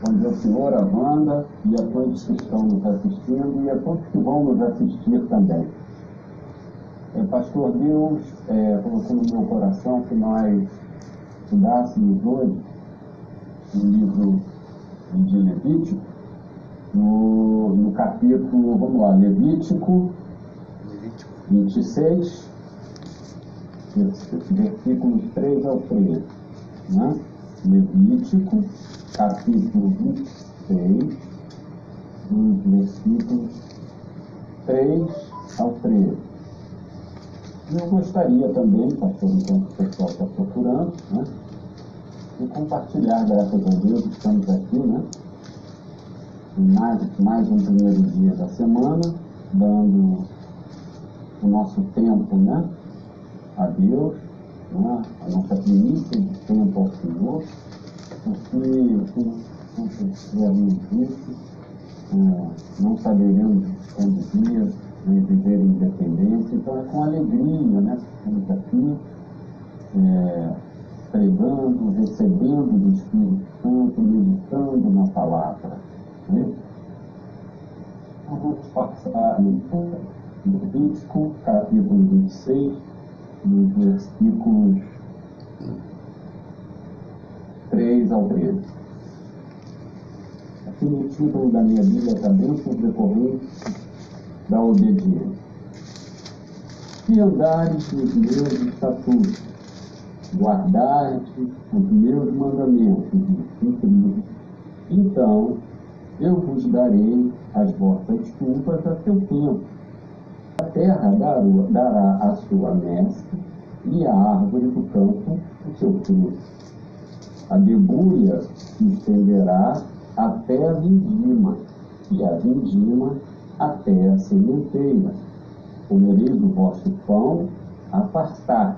Bom dia, senhor, a Wanda e a todos que estão nos assistindo e a todos que vão nos assistir também. É, Pastor, Deus é, colocou no meu coração que nós estudássemos hoje o livro de Levítico, no, no capítulo, vamos lá, Levítico, Levítico. 26, versículos 3 ao 13. Né? Levítico, capítulo 26, dos versículos 3 ao 13. Eu gostaria também, pastor, enquanto o pessoal está procurando, né, de compartilhar, graças a Deus, estamos aqui, né, mais, mais um primeiro dia da semana, dando o nosso tempo, né, a Deus, né, a nossa primícia de tempo ao Senhor, porque não fizermos isso, é, não saberemos conduzir, né, viver independência. Então é com alegria né, estamos aqui, é, pregando, recebendo do Espírito Santo, meditando na palavra. Né? Vamos passar a leitura do Levítico, capítulo 26, nos versículos 3 ao 13. Aqui no título da minha Bíblia está bênçãos decorrentes da obediência. Se andares nos meus estatutos, guardares os meus mandamentos e cumprir, então eu vos darei as vossas culpas a seu tempo. A terra dará a sua mestre e a árvore do campo o seu fruto a debulha se estenderá até a vindima, e a vindima até a sementeira. Comereis o vosso pão a pastar,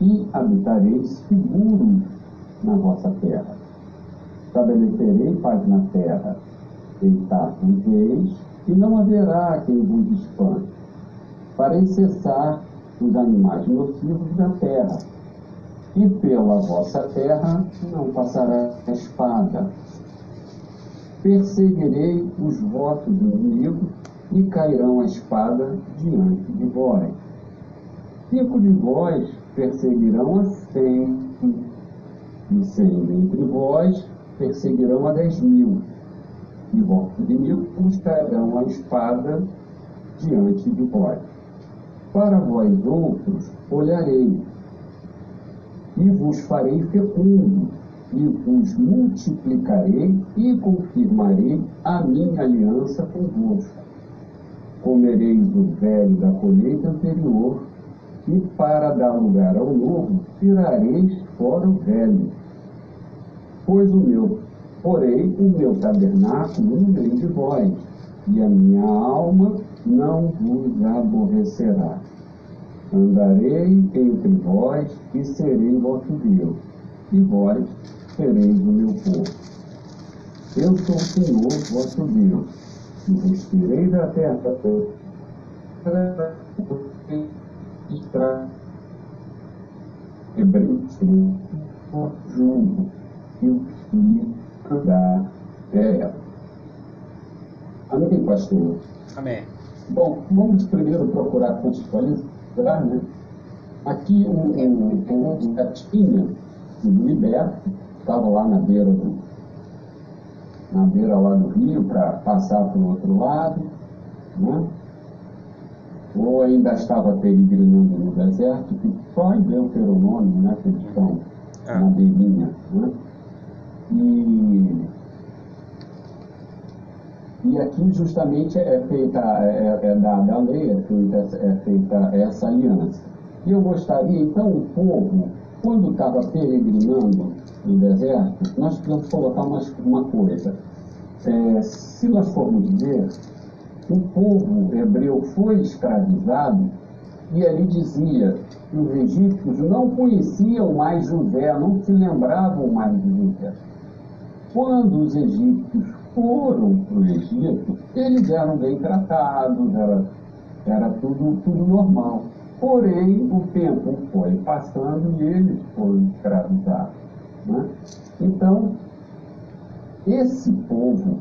e habitareis seguros na vossa terra. Estabelecerei paz na terra, deitar-vos eis, e não haverá quem vos espante. Farei cessar os animais nocivos da terra, e pela vossa terra não passará a espada. Perseguirei os vossos inimigos e cairão a espada diante de vós. Cinco de vós perseguirão a cem, e cem entre vós perseguirão a dez mil, e vossos inimigos cairão a espada diante de vós. Para vós outros olharei, e vos farei fecundo, e vos multiplicarei e confirmarei a minha aliança convosco. Comereis o velho da colheita anterior, e para dar lugar ao novo, tirareis fora o velho. Pois o meu, porei o meu tabernáculo no meio de vós, e a minha alma não vos aborrecerá. Andarei entre vós e serei vosso Deus, e vós sereis o meu povo. Eu sou o Senhor vosso Deus, e respirei da terra para hebreus junto e o Filho da terra. Amém, pastor? Amém. Bom, vamos primeiro procurar contextualizar né? Aqui o, o, o Gatinha, o Liberto, estava lá na beira do, na beira lá do rio para passar para o outro lado, né? ou ainda estava peregrinando no deserto, que só em Deuteronômio, né, que eles estão ah. na beirinha. Né? E e aqui justamente é feita, é, é dada a lei, é feita, é feita essa aliança. E eu gostaria, então, o povo, quando estava peregrinando no deserto, nós precisamos colocar uma, uma coisa. É, se nós formos ver, o povo hebreu foi escravizado e ali dizia que os egípcios não conheciam mais José, não se lembravam mais de José. Quando os egípcios foram para o Egito, eles eram bem tratados, era, era tudo, tudo normal. Porém, o tempo foi passando e eles foram escravizados. Né? Então, esse povo,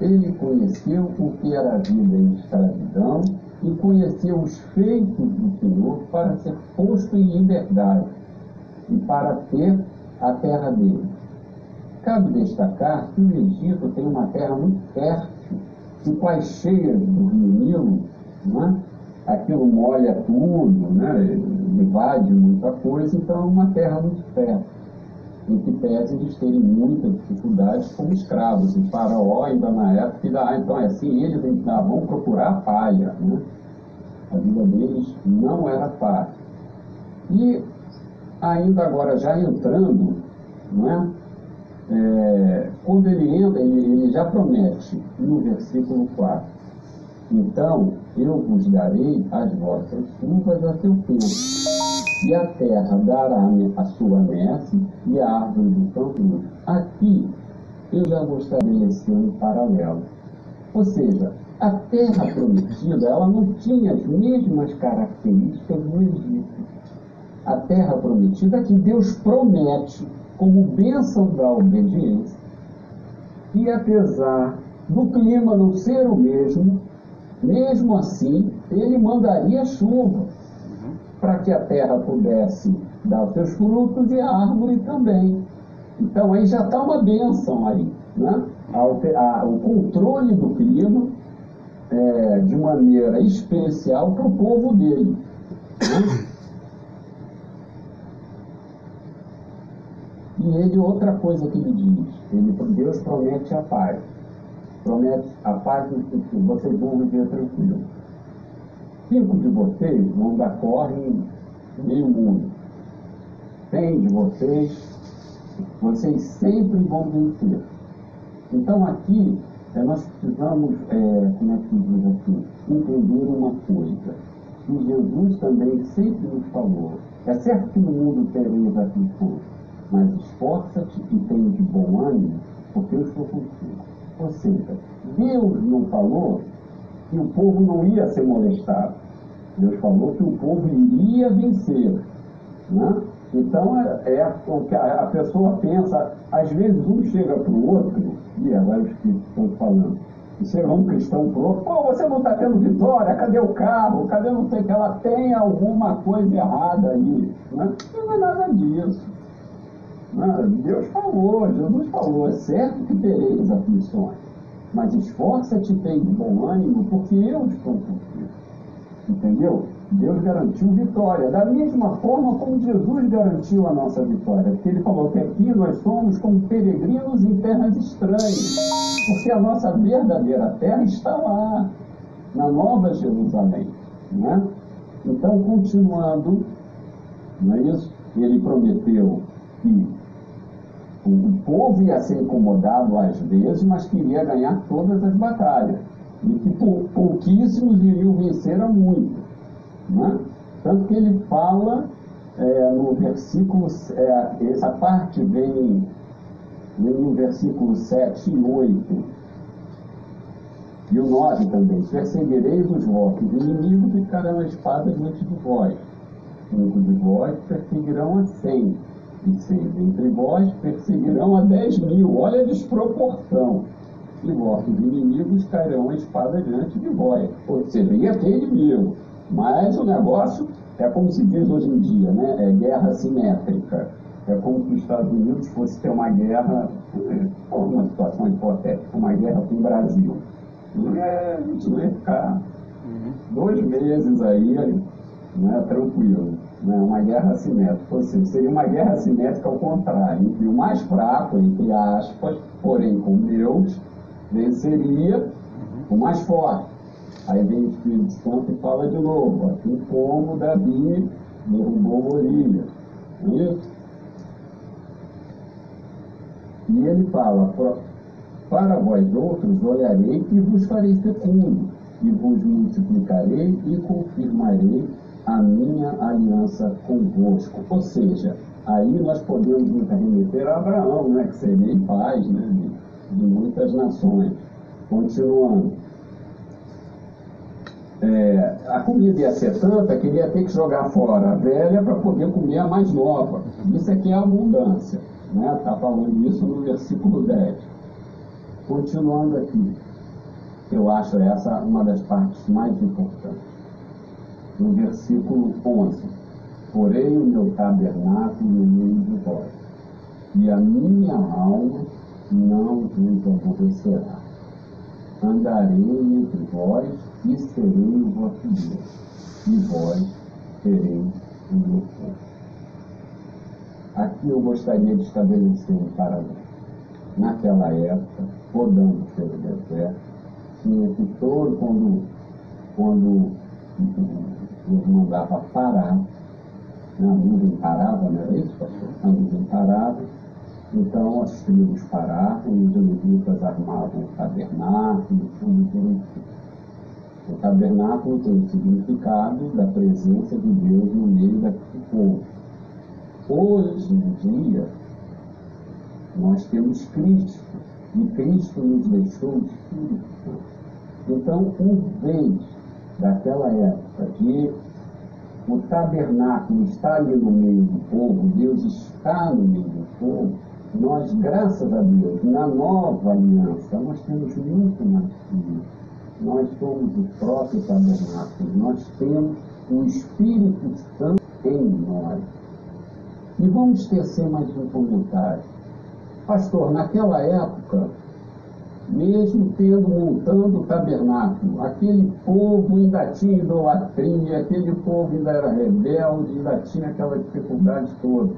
ele conheceu o que era a vida em escravidão e conheceu os feitos do Senhor para ser posto em liberdade e para ter a terra dele. Cabe destacar que o Egito tem uma terra muito fértil, e quais cheias do rio Nilo, né? aquilo molha tudo, né? invade muita coisa, então é uma terra muito fértil, em que pese eles terem muita dificuldade como escravos. E Faraó, ainda na época, ah, então é assim, eles ainda vão procurar a palha. Né? A vida deles não era fácil. E ainda agora já entrando, não é? É quando ele entra, ele, ele já promete no versículo 4, então eu vos darei as vossas uvas a seu tempo, e a terra dará a sua messe, e a árvore do campo. Aqui eu já vou estabelecer um paralelo. Ou seja, a terra prometida ela não tinha as mesmas características do Egito. A terra prometida que Deus promete como bênção da obediência, e apesar do clima não ser o mesmo, mesmo assim, ele mandaria chuva para que a terra pudesse dar os seus frutos e a árvore também. Então aí já está uma bênção aí. Né? A, a, o controle do clima é, de maneira especial para o povo dele. Né? E ele, outra coisa que ele diz, ele, Deus promete a paz. Promete a paz no sentido, vocês vão viver tranquilo. Cinco de vocês vão dar corre meio mundo. Cem de vocês, vocês sempre vão vencer. Então aqui nós precisamos, é, como é que diz aqui, entender uma coisa. Que Jesus também sempre nos falou. É certo que no mundo tereis aflições, mas esforça-te e tem de bom ânimo, porque eu estou contigo. Ou seja, Deus não falou que o povo não ia ser molestado. Deus falou que o povo iria vencer. Né? Então, é, é o que a, a, pessoa pensa. Às vezes, um chega para o outro, e agora os que estão falando, e chega um cristão para o outro, pô, você não está tendo vitória, cadê o carro, cadê não sei o que, ela tem alguma coisa errada aí. Né? Não é nada disso. Né? Deus falou, Jesus falou, é certo que tereis aflições, mas esforça-te, tem de bom ânimo, porque eu estou contigo. Entendeu? Deus garantiu vitória, da mesma forma como Jesus garantiu a nossa vitória, porque ele falou que aqui nós somos como peregrinos em terras estranhas, porque a nossa verdadeira terra está lá, na Nova Jerusalém. Né? Então, continuando, não é isso? Ele prometeu que o povo ia ser incomodado às vezes, mas queria ganhar todas as batalhas. E que pouquíssimos iriam vencer a muitos. Né? Tanto que ele fala é, no versículo, é, essa parte vem, vem no versículo 7 e 8. E o 9 também. Perseguireis os vossos inimigos e ficarão a espada diante de vós. Cinco de vós perseguirão a cem e seis entre vós perseguirão a dez mil. Olha a desproporção. E vossos inimigos cairão a espada diante de vós. Ou seja, ia ter inimigo. Mas o negócio é como se diz hoje em dia, né? É guerra simétrica. É como se os Estados Unidos fosse ter uma guerra, uma situação hipotética, uma guerra com o Brasil. É, a gente não ia ficar uhum. dois meses aí, né, tranquilo né, uma guerra assimétrica. Seja, seria uma guerra assimétrica ao contrário, entre o mais fraco, entre aspas, porém com Deus, venceria o mais forte. Aí vem o Espírito Santo e fala de novo, assim como Davi derrubou. Não é isso? E ele fala, para vós outros olharei e vos farei fecundo, e vos multiplicarei e confirmarei a minha aliança convosco. Ou seja, aí nós podemos nos remeter a Abraão, né, que seria paz né, de, de muitas nações. Continuando. É, a comida ia ser tanta que ele ia ter que jogar fora a velha para poder comer a mais nova. Isso aqui é abundância. Está né? Tá falando isso no versículo 10. Continuando aqui, eu acho essa uma das partes mais importantes. No versículo 11: Porém, o meu tabernáculo no meio de vós, e a minha alma não vos aborrecerá. Andarei entre vós e serei o vosso Deus, e vós sereis o meu povo. Aqui eu gostaria de estabelecer um paralelo. Naquela época, rodando pelo deserto, tinha que todo, quando, quando Deus mandava parar, né, a nuvem parava, não era isso, pastor? A nuvem parava, então as tribos paravam e os levitas armavam o tabernáculo, tudo direitinho. O tabernáculo tem o significado da presença de Deus no meio daquele povo. Hoje em dia, nós temos Cristo, e Cristo nos deixou o Espírito Santo. Então, em vez daquela época de o tabernáculo está ali no meio do povo, Deus está no meio do povo, nós, graças a Deus, na nova aliança, nós temos muito mais que nós somos o próprio tabernáculo, nós temos o Espírito Santo em nós. E vamos tecer mais um comentário. Pastor, naquela época, mesmo tendo montando o tabernáculo, aquele povo ainda tinha idolatria, aquele povo ainda era rebelde, ainda tinha aquela dificuldade toda.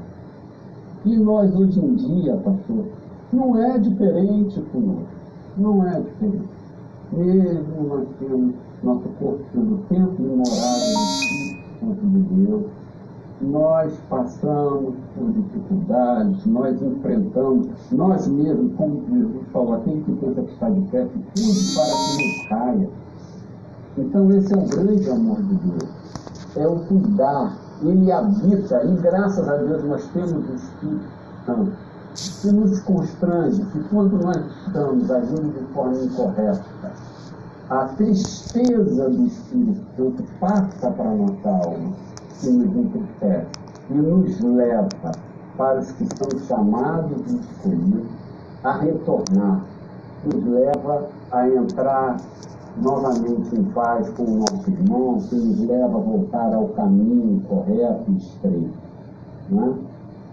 E nós hoje em dia, pastor, não é diferente conosco. Não é diferente mesmo nós temos nosso corpo sendo templo e morada do de Deus, nós passamos por dificuldades, nós enfrentamos, nós mesmos, como Jesus falou, aquele que pensa que está de pé, tudo para que não caia. Então esse é o grande amor de Deus, é o cuidar, ele habita, e graças a Deus nós temos o Espírito Santo, que nos constrange que quando nós estamos agindo de forma incorreta, a tristeza do Espírito Santo passa para a nossa alma nos entristece e nos leva para os que são chamados e escolhidos a retornar, nos leva a entrar novamente em paz com o nosso irmão, que nos leva a voltar ao caminho correto e estreito. Né?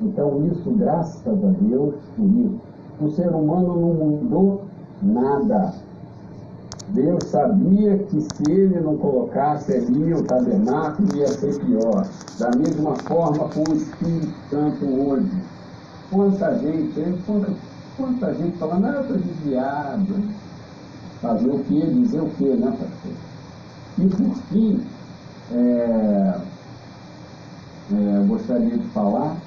Então, isso, graças a Deus, por isso, o ser humano não mudou nada Deus sabia que se ele não colocasse ali o tabernáculo ia ser pior. Da mesma forma com o Espírito Santo hoje. Quanta gente, quanta, quanta gente falando, ah, eu estou desviado. Fazer o quê? Dizer o quê, né, pastor? E por fim, é, é, gostaria de falar,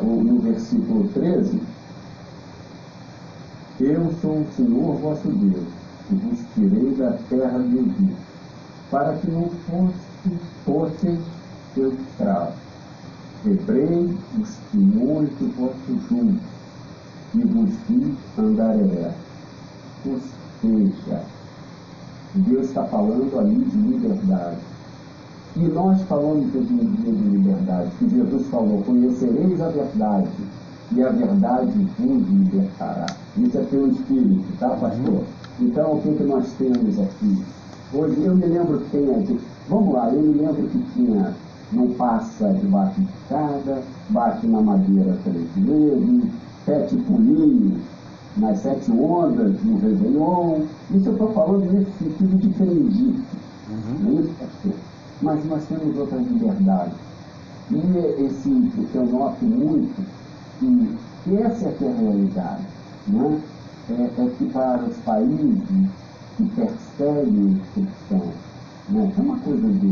no versículo 13, eu sou o Senhor vosso Deus que vos tirei da terra do Egito, para que não fosse, fossem seus escravos. Quebrei os timões do vosso jugo e vos vi andar ereto. Ou seja, Deus está falando ali de liberdade. E nós falamos dia de liberdade, que Jesus falou, conhecereis a verdade, e a verdade vos libertará. Isso é pelo Espírito, tá, pastor? Então, o que, que nós temos aqui? Hoje, eu me lembro que tem aqui, vamos lá, eu me lembro que tinha, não passa debaixo de escada, bate na madeira três vezes, sete pulinhos, nas sete ondas no Réveillon. Isso eu estou falando nesse sentido de crendice, uhum. não é isso, pastor? Mas nós temos outras liberdades. E esse, que eu noto muito, que, que essa é, é a realidade, né? É, é que para os países que perseguem os cristãos, né, é uma coisa de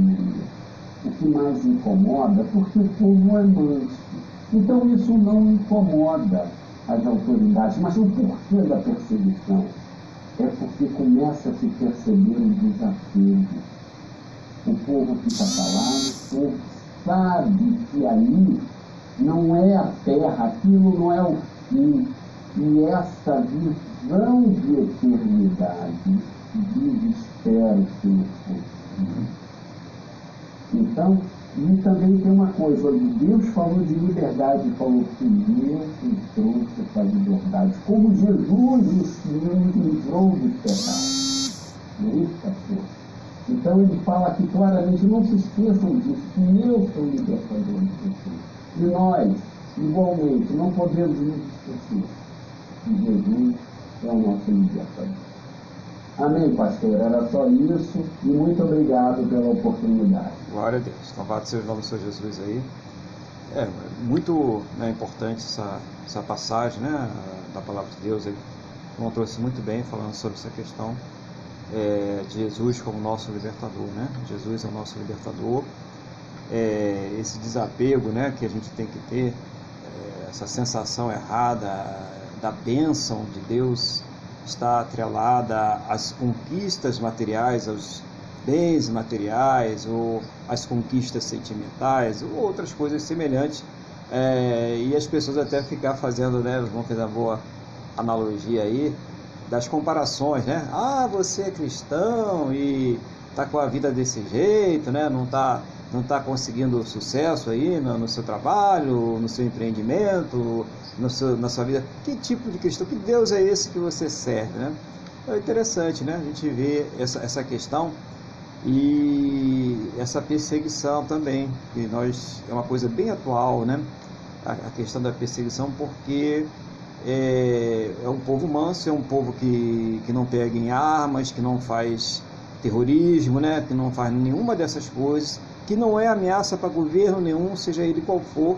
o que mais incomoda, porque o povo é manso. Então isso não incomoda as autoridades, mas o porquê da perseguição? É porque começa a se perceber um desafio. O povo fica calado, o povo sabe que ali não é a terra, aquilo não é o fim, e essa visão de eternidade desespera o seu Então, E também tem uma coisa, Deus falou de liberdade, falou que eu que trouxe essa liberdade, como Jesus nos livrou. Não é isso, pastor? Então ele fala aqui claramente, não se esqueçam disso, que eu sou libertador de vocês. E nós, igualmente, não podemos nos esquecer que Jesus é o nosso libertador. Amém, pastor. Era só isso e muito obrigado pela oportunidade. Glória a Deus. Louvado seja o nome do Senhor Jesus aí. É muito né, importante essa, essa passagem né, da palavra de Deus. Ele trouxe muito bem falando sobre essa questão é, de Jesus como nosso libertador. Né? Jesus é o nosso libertador. É, esse desapego né, que a gente tem que ter, é, essa sensação errada da bênção de Deus está atrelada às conquistas materiais, aos bens materiais, ou às conquistas sentimentais, ou outras coisas semelhantes. É, e as pessoas até ficar fazendo, né, vamos fazer uma boa analogia aí, das comparações, né? Ah, você é cristão e tá com a vida desse jeito, né? Não tá não está conseguindo sucesso aí no, no, seu trabalho, no seu empreendimento, no seu, na sua vida. Que tipo de questão, que Deus é esse que você serve, né? É interessante, né? A gente vê essa, essa questão e essa perseguição também, que nós é uma coisa bem atual, né? A, a questão da perseguição, porque é, é um povo manso, é um povo que, que não pega em armas, que não faz terrorismo, né? Que não faz nenhuma dessas coisas que não é ameaça para governo nenhum, seja ele qual for,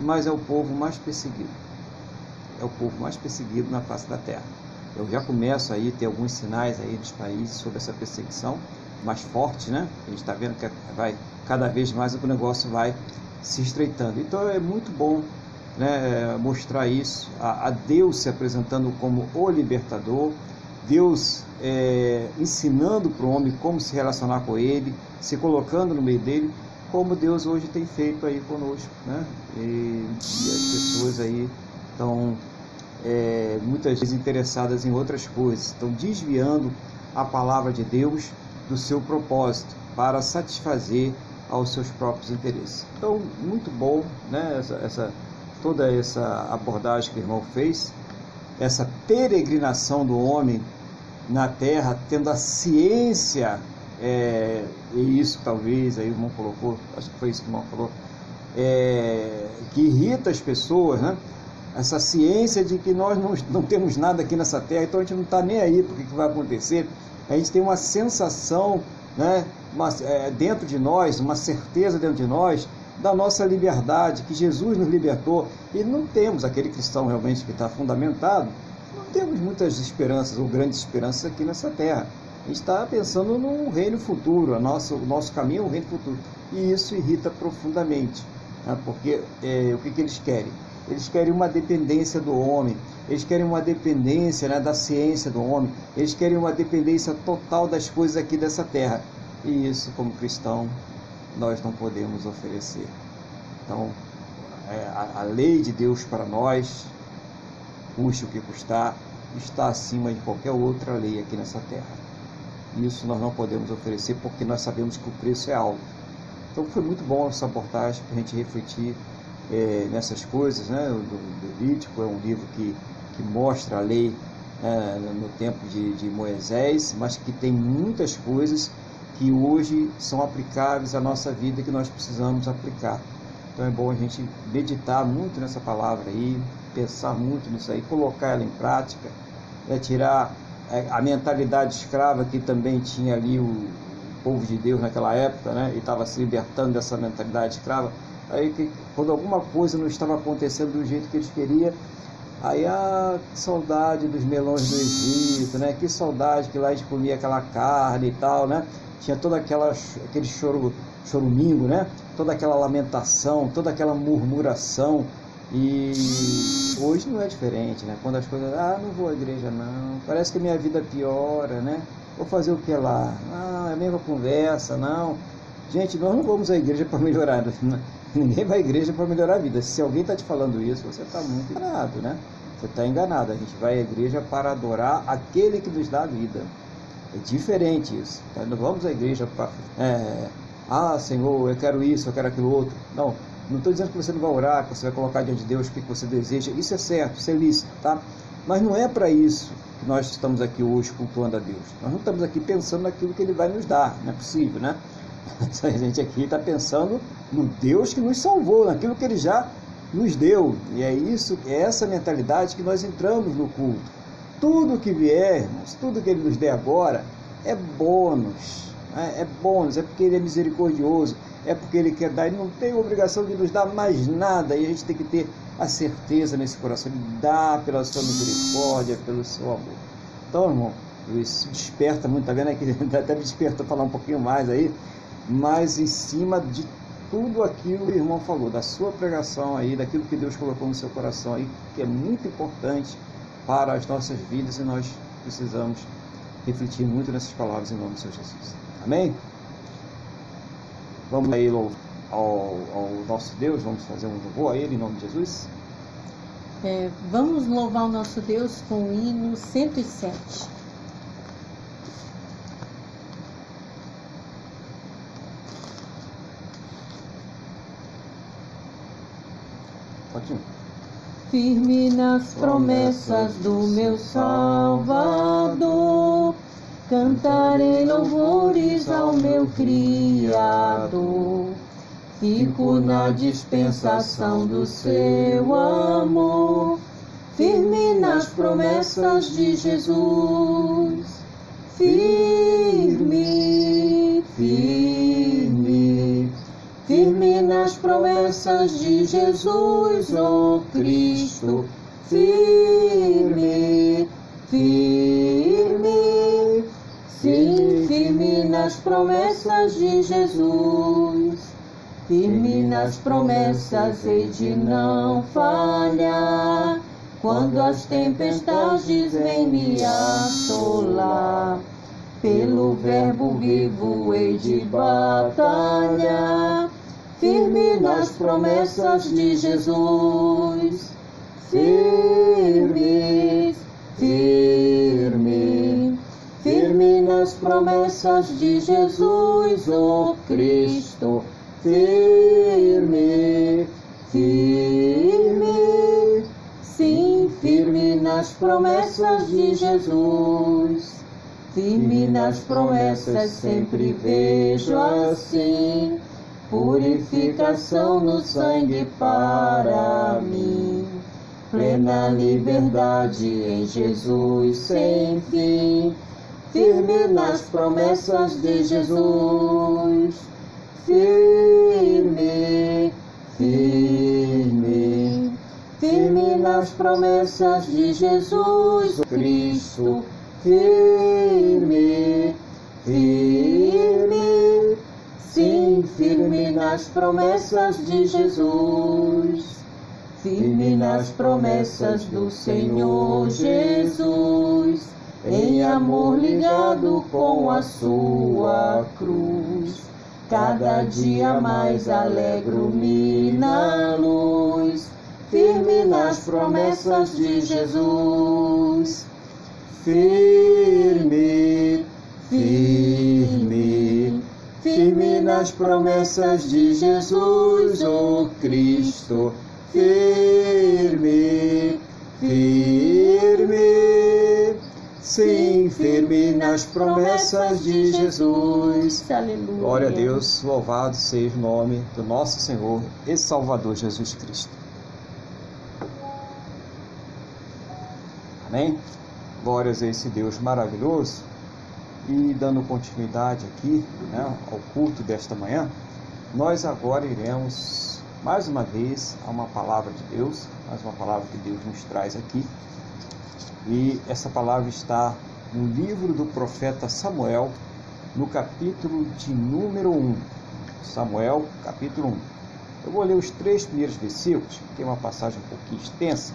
mas é o povo mais perseguido. É o povo mais perseguido na face da terra. Eu já começo aí ter alguns sinais aí dos países sobre essa perseguição mais forte, né? A gente está vendo que vai cada vez mais o negócio vai se estreitando. Então é muito bom né, mostrar isso, a, a Deus se apresentando como o libertador, Deus é, ensinando para o homem como se relacionar com ele, se colocando no meio dele, como Deus hoje tem feito aí conosco, né? E, e as pessoas aí estão é, muitas vezes interessadas em outras coisas, estão desviando a palavra de Deus do seu propósito para satisfazer aos seus próprios interesses. Então, muito bom, né? Essa, essa toda essa abordagem que o irmão fez, essa peregrinação do homem na Terra, tendo a ciência, é, e isso talvez aí o irmão colocou, acho que foi isso que o irmão falou, é, que irrita as pessoas, né? Essa ciência de que nós não, não temos nada aqui nessa terra, então a gente não está nem aí porque que vai acontecer. A gente tem uma sensação né, uma, é, dentro de nós, uma certeza dentro de nós da nossa liberdade, que Jesus nos libertou. E não temos aquele cristão realmente que está fundamentado não temos muitas esperanças ou grandes esperanças aqui nessa terra. A gente está pensando no reino futuro, a nossa, o nosso caminho é o reino futuro. E isso irrita profundamente, né? porque é, o que, que eles querem? Eles querem uma dependência do homem, eles querem uma dependência né, da ciência do homem, eles querem uma dependência total das coisas aqui dessa terra. E isso, como cristão, nós não podemos oferecer. Então, é, a, a lei de Deus para nós custe o que custar, está acima de qualquer outra lei aqui nessa terra. Isso nós não podemos oferecer porque nós sabemos que o preço é alto. Então foi muito bom essa reportagem para a gente refletir é, nessas coisas. Né? O Levítico é um livro que, que mostra a lei é, no tempo de, de Moisés, mas que tem muitas coisas que hoje são aplicáveis à nossa vida que nós precisamos aplicar. Então é bom a gente meditar muito nessa palavra aí, pensar muito nisso aí, colocar ela em prática, é tirar a mentalidade escrava que também tinha ali o povo de Deus naquela época, né? E estava se libertando dessa mentalidade escrava. Aí que quando alguma coisa não estava acontecendo do jeito que eles queriam, aí ah, saudade dos melões do Egito, né? Que saudade que lá a gente comia aquela carne e tal, né? Tinha toda aquela aquele choro chorumingo, né? Toda aquela lamentação, toda aquela murmuração e hoje não é diferente, né? Quando as coisas, ah, não vou à igreja não, parece que minha vida piora, né? Vou fazer o que lá? Ah, é a mesma conversa, não. Gente, nós não vamos à igreja para melhorar, ninguém vai à igreja para melhorar a vida. Se alguém está te falando isso, você está muito enganado, né? Você está enganado. A gente vai à igreja para adorar aquele que nos dá a vida. É diferente isso. Tá? Nós vamos à igreja para é, ah, Senhor, eu quero isso, eu quero aquilo outro. Não, não estou dizendo que você não vai orar, que você vai colocar diante de Deus o que você deseja. Isso é certo, isso é lícito, tá? Mas não é para isso que nós estamos aqui hoje cultuando a Deus. Nós não estamos aqui pensando naquilo que Ele vai nos dar, não é possível, né? A gente aqui está pensando no Deus que nos salvou, naquilo que Ele já nos deu. E é isso, é essa mentalidade que nós entramos no culto. Tudo que vier, irmãos, tudo que Ele nos der agora é bônus. Né? É bônus, é porque Ele é misericordioso, é porque Ele quer dar, Ele não tem obrigação de nos dar mais nada, e a gente tem que ter a certeza nesse coração, Ele dá pela sua misericórdia, pelo seu amor. Então, irmão, isso desperta muito, tá vendo aqui? Até me desperta falar um pouquinho mais aí, mas em cima de tudo aquilo que o irmão falou, da sua pregação aí, daquilo que Deus colocou no seu coração aí, que é muito importante para as nossas vidas e nós precisamos refletir muito nessas palavras em nome do Senhor Jesus. Amém? Vamos aí ao, ao nosso Deus, vamos fazer um louvor a Ele em nome de Jesus. É, vamos louvar o nosso Deus com o hino 107. Ir. Firme nas promessas do meu Salvador, cantarei louvores ao meu Criador. Fico na dispensação do seu amor, firme nas promessas de Jesus. Firme, firme nas promessas de Jesus, oh Cristo. Firme, firme, sim, firme nas promessas de Jesus. Firme nas promessas hei de não falhar, quando as tempestades vêm me assolar. Pelo verbo vivo hei de batalhar, firme nas promessas de Jesus. Firme, firme, firme nas promessas de Jesus, oh Cristo firme, firme, sim, firme nas promessas de Jesus. Firme nas promessas sempre vejo assim, purificação no sangue para mim. Plena liberdade em Jesus sem fim, firme nas promessas de Jesus. Firme, firme, firme nas promessas de Jesus Cristo, firme, firme, firme nas promessas de Jesus, firme nas promessas do Senhor Jesus, em amor ligado com a sua cruz. Cada dia mais alegro-me na luz, firme nas promessas de Jesus. Firme, firme, firme nas promessas de Jesus, oh Cristo. Firme, firme, sim, firme nas promessas de Jesus. Aleluia. Glória a Deus, louvado seja o nome do nosso Senhor e Salvador Jesus Cristo. Amém? Glórias a esse Deus maravilhoso. E dando continuidade aqui né, ao culto desta manhã, nós agora iremos mais uma vez a uma palavra de Deus, mais uma palavra que Deus nos traz aqui. E essa palavra está no livro do profeta Samuel, no capítulo de número 1. Samuel, capítulo 1. Eu vou ler os três primeiros versículos, que é uma passagem um pouquinho extensa,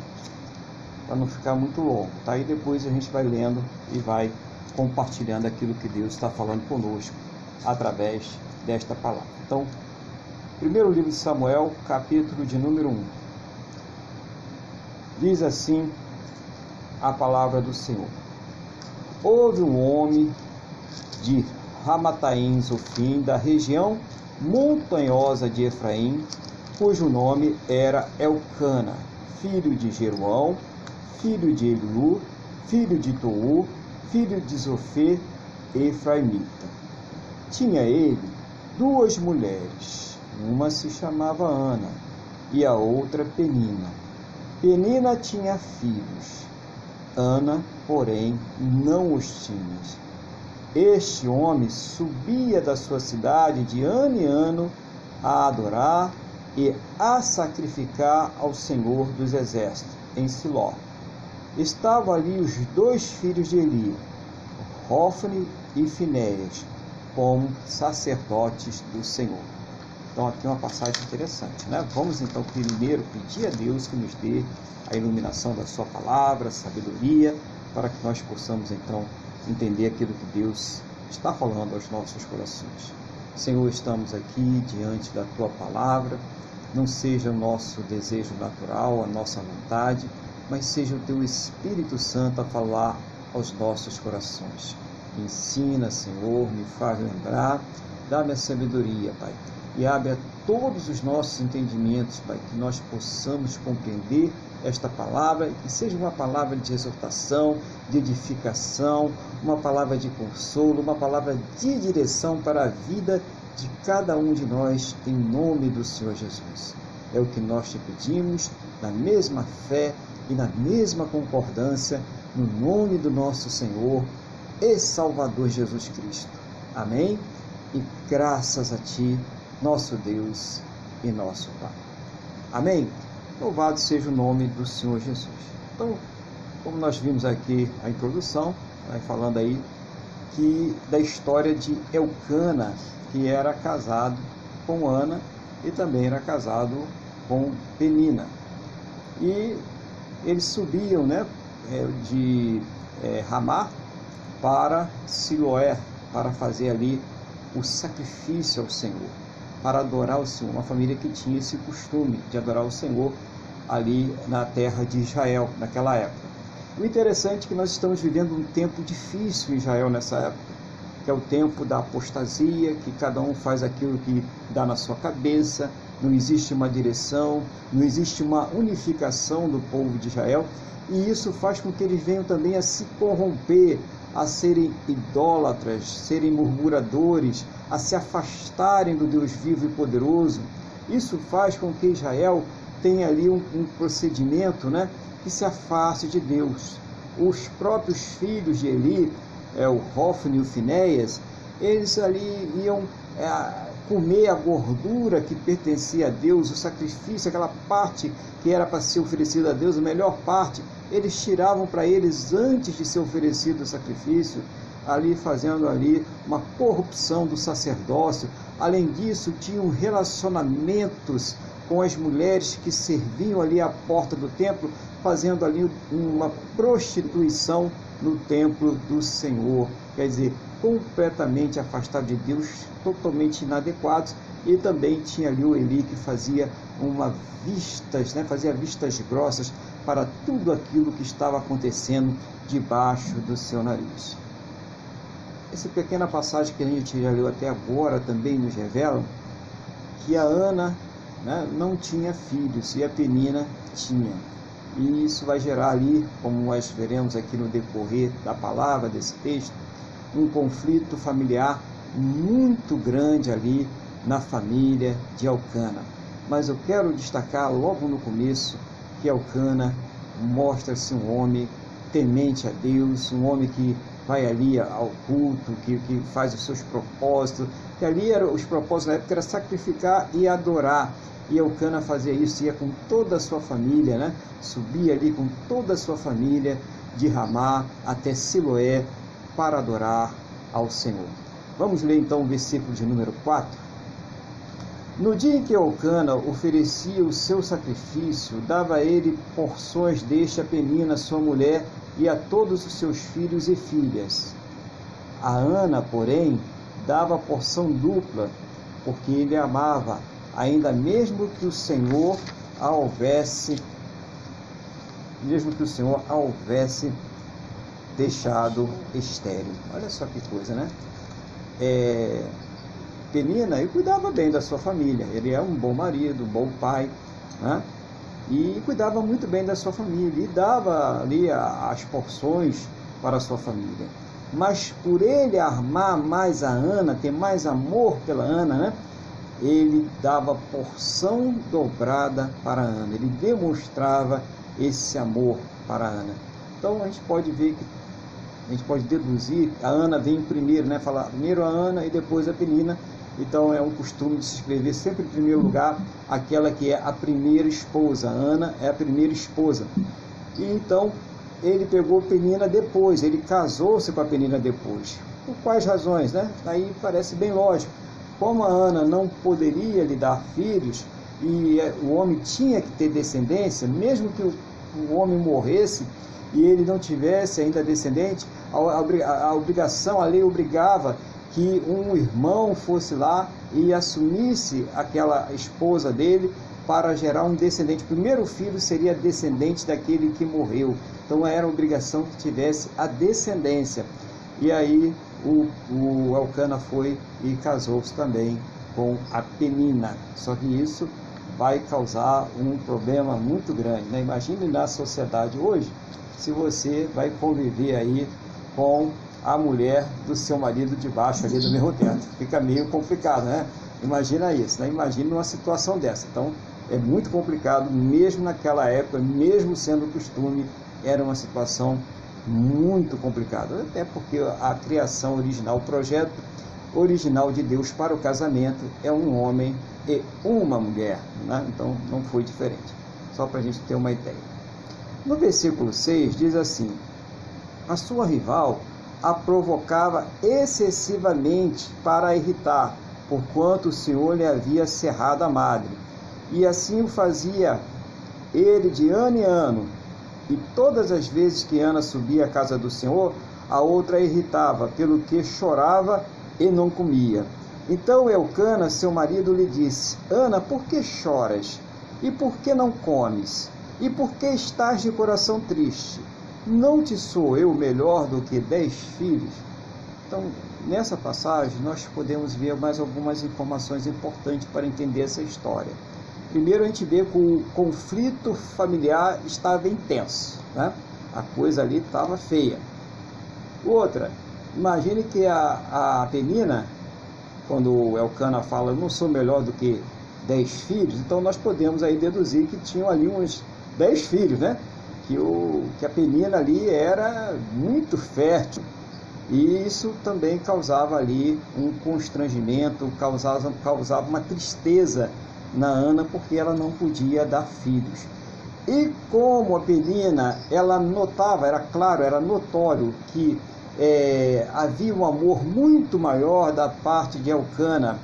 para não ficar muito longo, tá? E depois a gente vai lendo e vai compartilhando aquilo que Deus está falando conosco através desta palavra. Então, primeiro livro de Samuel, capítulo de número 1. Diz assim a palavra do Senhor. Houve um homem de Ramataim Zofim, da região montanhosa de Efraim, cujo nome era Elcana, filho de Jeruão, filho de Eliú, filho de Tou, filho de Zofê, Efraimita. Tinha ele duas mulheres, uma se chamava Ana e a outra Penina. Penina tinha filhos, Ana, porém, não os tinha. Este homem subia da sua cidade de ano em ano a adorar e a sacrificar ao Senhor dos Exércitos, em Siló. Estavam ali os dois filhos de Eli, Rófane e Finéias, como sacerdotes do Senhor. Então aqui é uma passagem interessante, né? Vamos então primeiro pedir a Deus que nos dê a iluminação da sua palavra, sabedoria, para que nós possamos então entender aquilo que Deus está falando aos nossos corações. Senhor, estamos aqui diante da tua palavra não seja o nosso desejo natural, a nossa vontade, mas seja o teu Espírito Santo a falar aos nossos corações. ensina, Senhor, me faz lembrar, dá-me a sabedoria, Pai, e abre a todos os nossos entendimentos, Pai, que nós possamos compreender esta palavra, que seja uma palavra de exortação, de edificação, uma palavra de consolo, uma palavra de direção para a vida de cada um de nós, em nome do Senhor Jesus. É o que nós te pedimos, na mesma fé e na mesma concordância, no nome do nosso Senhor e Salvador Jesus Cristo. Amém? E graças a Ti, nosso Deus e nosso Pai. Amém? Louvado seja o nome do Senhor Jesus. Então, como nós vimos aqui a introdução, vai falando aí que da história de Elcana, que era casado com Ana e também era casado com Penina. E eles subiam né, é, de é, Ramá para Siloé, para fazer ali o sacrifício ao Senhor, para adorar o Senhor. Uma família que tinha esse costume de adorar o Senhor ali na terra de Israel, naquela época. O interessante é que nós estamos vivendo um tempo difícil em Israel nessa época que é o tempo da apostasia, que cada um faz aquilo que dá na sua cabeça, não existe uma direção, não existe uma unificação do povo de Israel, e isso faz com que eles venham também a se corromper, a serem idólatras, serem murmuradores, a se afastarem do Deus vivo e poderoso. Isso faz com que Israel tenha ali um, um procedimento né, que se afaste de Deus. Os próprios filhos de Eli é, o Hofni e o Finéias, eles ali iam é, comer a gordura que pertencia a Deus, o sacrifício, aquela parte que era para ser oferecida a Deus, a melhor parte, eles tiravam para eles antes de ser oferecido o sacrifício, ali fazendo ali uma corrupção do sacerdócio. Além disso, tinham relacionamentos com as mulheres que serviam ali à porta do templo, fazendo ali uma prostituição no templo do Senhor. Quer dizer, completamente afastado de Deus, totalmente inadequados. E também tinha ali o Eli que fazia uma vistas, né, fazia vistas grossas para tudo aquilo que estava acontecendo debaixo do seu nariz. Essa pequena passagem que a gente já leu até agora também nos revela que a Ana né, não tinha filhos e a Penina tinha. E isso vai gerar ali, como nós veremos aqui no decorrer da palavra desse texto, um conflito familiar muito grande ali na família de Alcana. Mas eu quero destacar logo no começo que Alcana mostra-se um homem temente a Deus, um homem que vai ali ao culto, que, que faz os seus propósitos, que ali eram os propósitos na época era sacrificar e adorar. E Eucana fazia isso, ia com toda a sua família, né? Subia ali com toda a sua família de Ramá até Siloé para adorar ao Senhor. Vamos ler então o versículo de número 4. No dia em que Eucana oferecia o seu sacrifício, dava ele porções deste a Penina, sua mulher, e a todos os seus filhos e filhas. A Ana, porém, dava porção dupla, porque ele amava ainda mesmo que o Senhor a houvesse, mesmo que o Senhor a houvesse deixado estéril. Olha só que coisa, né? É, Penina e cuidava bem da sua família. Ele é um bom marido, um bom pai, né? e cuidava muito bem da sua família e dava ali as porções para a sua família. Mas por ele amar mais a Ana, ter mais amor pela Ana, né? ele dava porção dobrada para a Ana, ele demonstrava esse amor para a Ana. Então a gente pode ver que a gente pode deduzir, a Ana vem primeiro, né? Falar primeiro a Ana e depois a Penina. Então é um costume de se escrever sempre em primeiro lugar aquela que é a primeira esposa. Ana é a primeira esposa. E então ele pegou Penina depois, ele casou-se com a Penina depois. Por quais razões, né? Aí parece bem lógico. Como a Ana não poderia lhe dar filhos e o homem tinha que ter descendência, mesmo que o homem morresse, e ele não tivesse ainda descendente, a, obrigação, a lei obrigava que um irmão fosse lá e assumisse aquela esposa dele para gerar um descendente. O primeiro filho seria descendente daquele que morreu. Então era obrigação que tivesse a descendência. E aí o, o foi e casou-se também com a Penina. Só que isso vai causar um problema muito grande. Né? Imagine na sociedade hoje se você vai conviver aí com a mulher do seu marido debaixo ali do mesmo teto. Fica meio complicado, né? Imagina isso, né? Imagine uma situação dessa. Então, é muito complicado, mesmo naquela época, mesmo sendo costume, era uma situação muito complicada. Até porque a criação original, o projeto original de Deus para o casamento é um homem e uma mulher, né? Então, não foi diferente. Só para a gente ter uma ideia. No versículo 6 diz assim: A sua rival a provocava excessivamente para irritar, porquanto o Senhor lhe havia cerrado a madre. E assim o fazia ele de ano em ano. E todas as vezes que Ana subia à casa do Senhor, a outra a irritava, pelo que chorava e não comia. Então Elcana, seu marido, lhe disse: Ana, por que choras? E por que não comes? E por que estás de coração triste? Não te sou eu melhor do que dez filhos? Então, nessa passagem, nós podemos ver mais algumas informações importantes para entender essa história. Primeiro, a gente vê que o conflito familiar estava intenso, né? a coisa ali estava feia. Outra, imagine que a, a Penina, quando o Elcana fala, não sou melhor do que dez filhos, então nós podemos aí deduzir que tinham ali uns dez filhos, né? Que, o, que a penina ali era muito fértil. E isso também causava ali um constrangimento, causava, causava uma tristeza na Ana, porque ela não podia dar filhos. E como a Penina, ela notava, era claro, era notório que é, havia um amor muito maior da parte de Elcana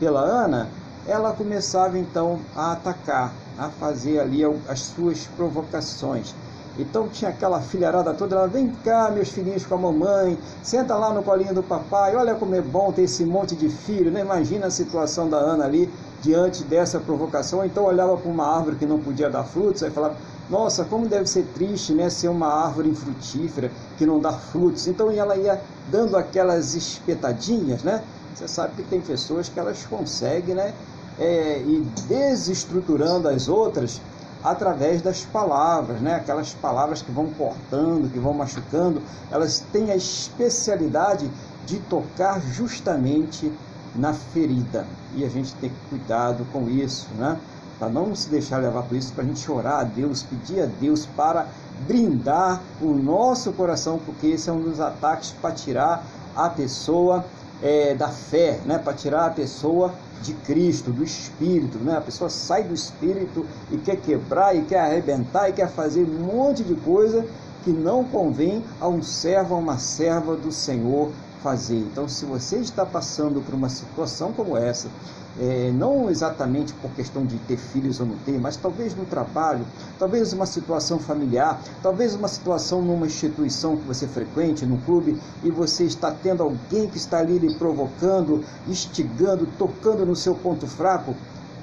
pela Ana, ela começava então a atacar, a fazer ali as suas provocações. Então tinha aquela filharada toda, ela, vem cá, meus filhinhos com a mamãe, senta lá no colinho do papai, olha como é bom ter esse monte de filho, né? Imagina a situação da Ana ali diante dessa provocação. Então olhava para uma árvore que não podia dar frutos, aí falava, nossa, como deve ser triste, né? Ser uma árvore infrutífera que não dá frutos. Então ela ia dando aquelas espetadinhas, né? Você sabe que tem pessoas que elas conseguem, né? É, e desestruturando as outras através das palavras, né? aquelas palavras que vão cortando, que vão machucando, elas têm a especialidade de tocar justamente na ferida. E a gente tem que cuidado com isso, né? para não se deixar levar por isso, para a gente orar a Deus, pedir a Deus para brindar o nosso coração, porque esse é um dos ataques para tirar a pessoa é, da fé, né? para tirar a pessoa de Cristo, do Espírito, né? A pessoa sai do Espírito e quer quebrar, e quer arrebentar, e quer fazer um monte de coisa que não convém a um servo, a uma serva do Senhor fazer. Então, se você está passando por uma situação como essa, é, não exatamente por questão de ter filhos ou não ter, mas talvez no trabalho, talvez uma situação familiar, talvez uma situação numa instituição que você frequente, num clube, e você está tendo alguém que está ali lhe provocando, instigando, tocando no seu ponto fraco,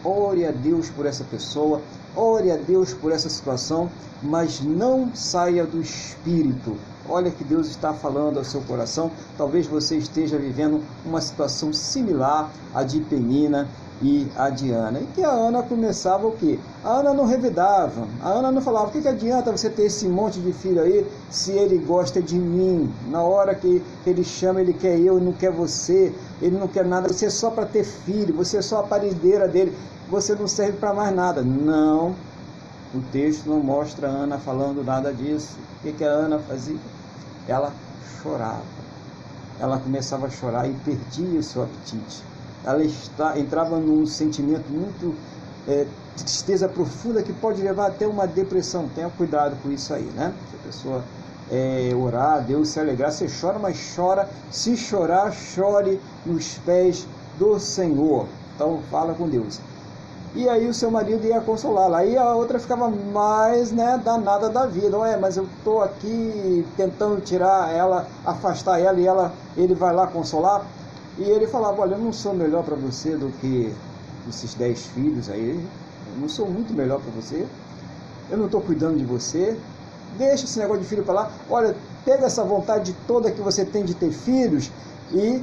ore a Deus por essa pessoa, ore a Deus por essa situação, mas não saia do espírito, Olha que Deus está falando ao seu coração. Talvez você esteja vivendo uma situação similar à de Penina e a Diana. E que a Ana começava o quê? A Ana não revidava, a Ana não falava, o que, que adianta você ter esse monte de filho aí se ele gosta de mim? Na hora que ele chama, ele quer eu, não quer você, ele não quer nada, você é só para ter filho, você é só a parideira dele, você não serve para mais nada. Não, o texto não mostra Ana falando nada disso. O que, que a Ana fazia? Ela chorava. Ela começava a chorar e perdia o seu apetite ela está, entrava num sentimento muito é, tristeza profunda que pode levar até uma depressão. Tenha cuidado com isso aí, né? Se a pessoa é, orar, Deus se alegrar, você chora, mas chora. Se chorar, chore nos pés do Senhor. Então fala com Deus. E aí o seu marido ia consolá-la. Aí a outra ficava mais né, danada da vida. Ué, mas eu estou aqui tentando tirar ela, afastar ela e ela, ele vai lá consolar. E ele falava, olha, eu não sou melhor para você do que esses dez filhos aí, eu não sou muito melhor para você, eu não estou cuidando de você, deixa esse negócio de filho para lá, olha, pega essa vontade toda que você tem de ter filhos e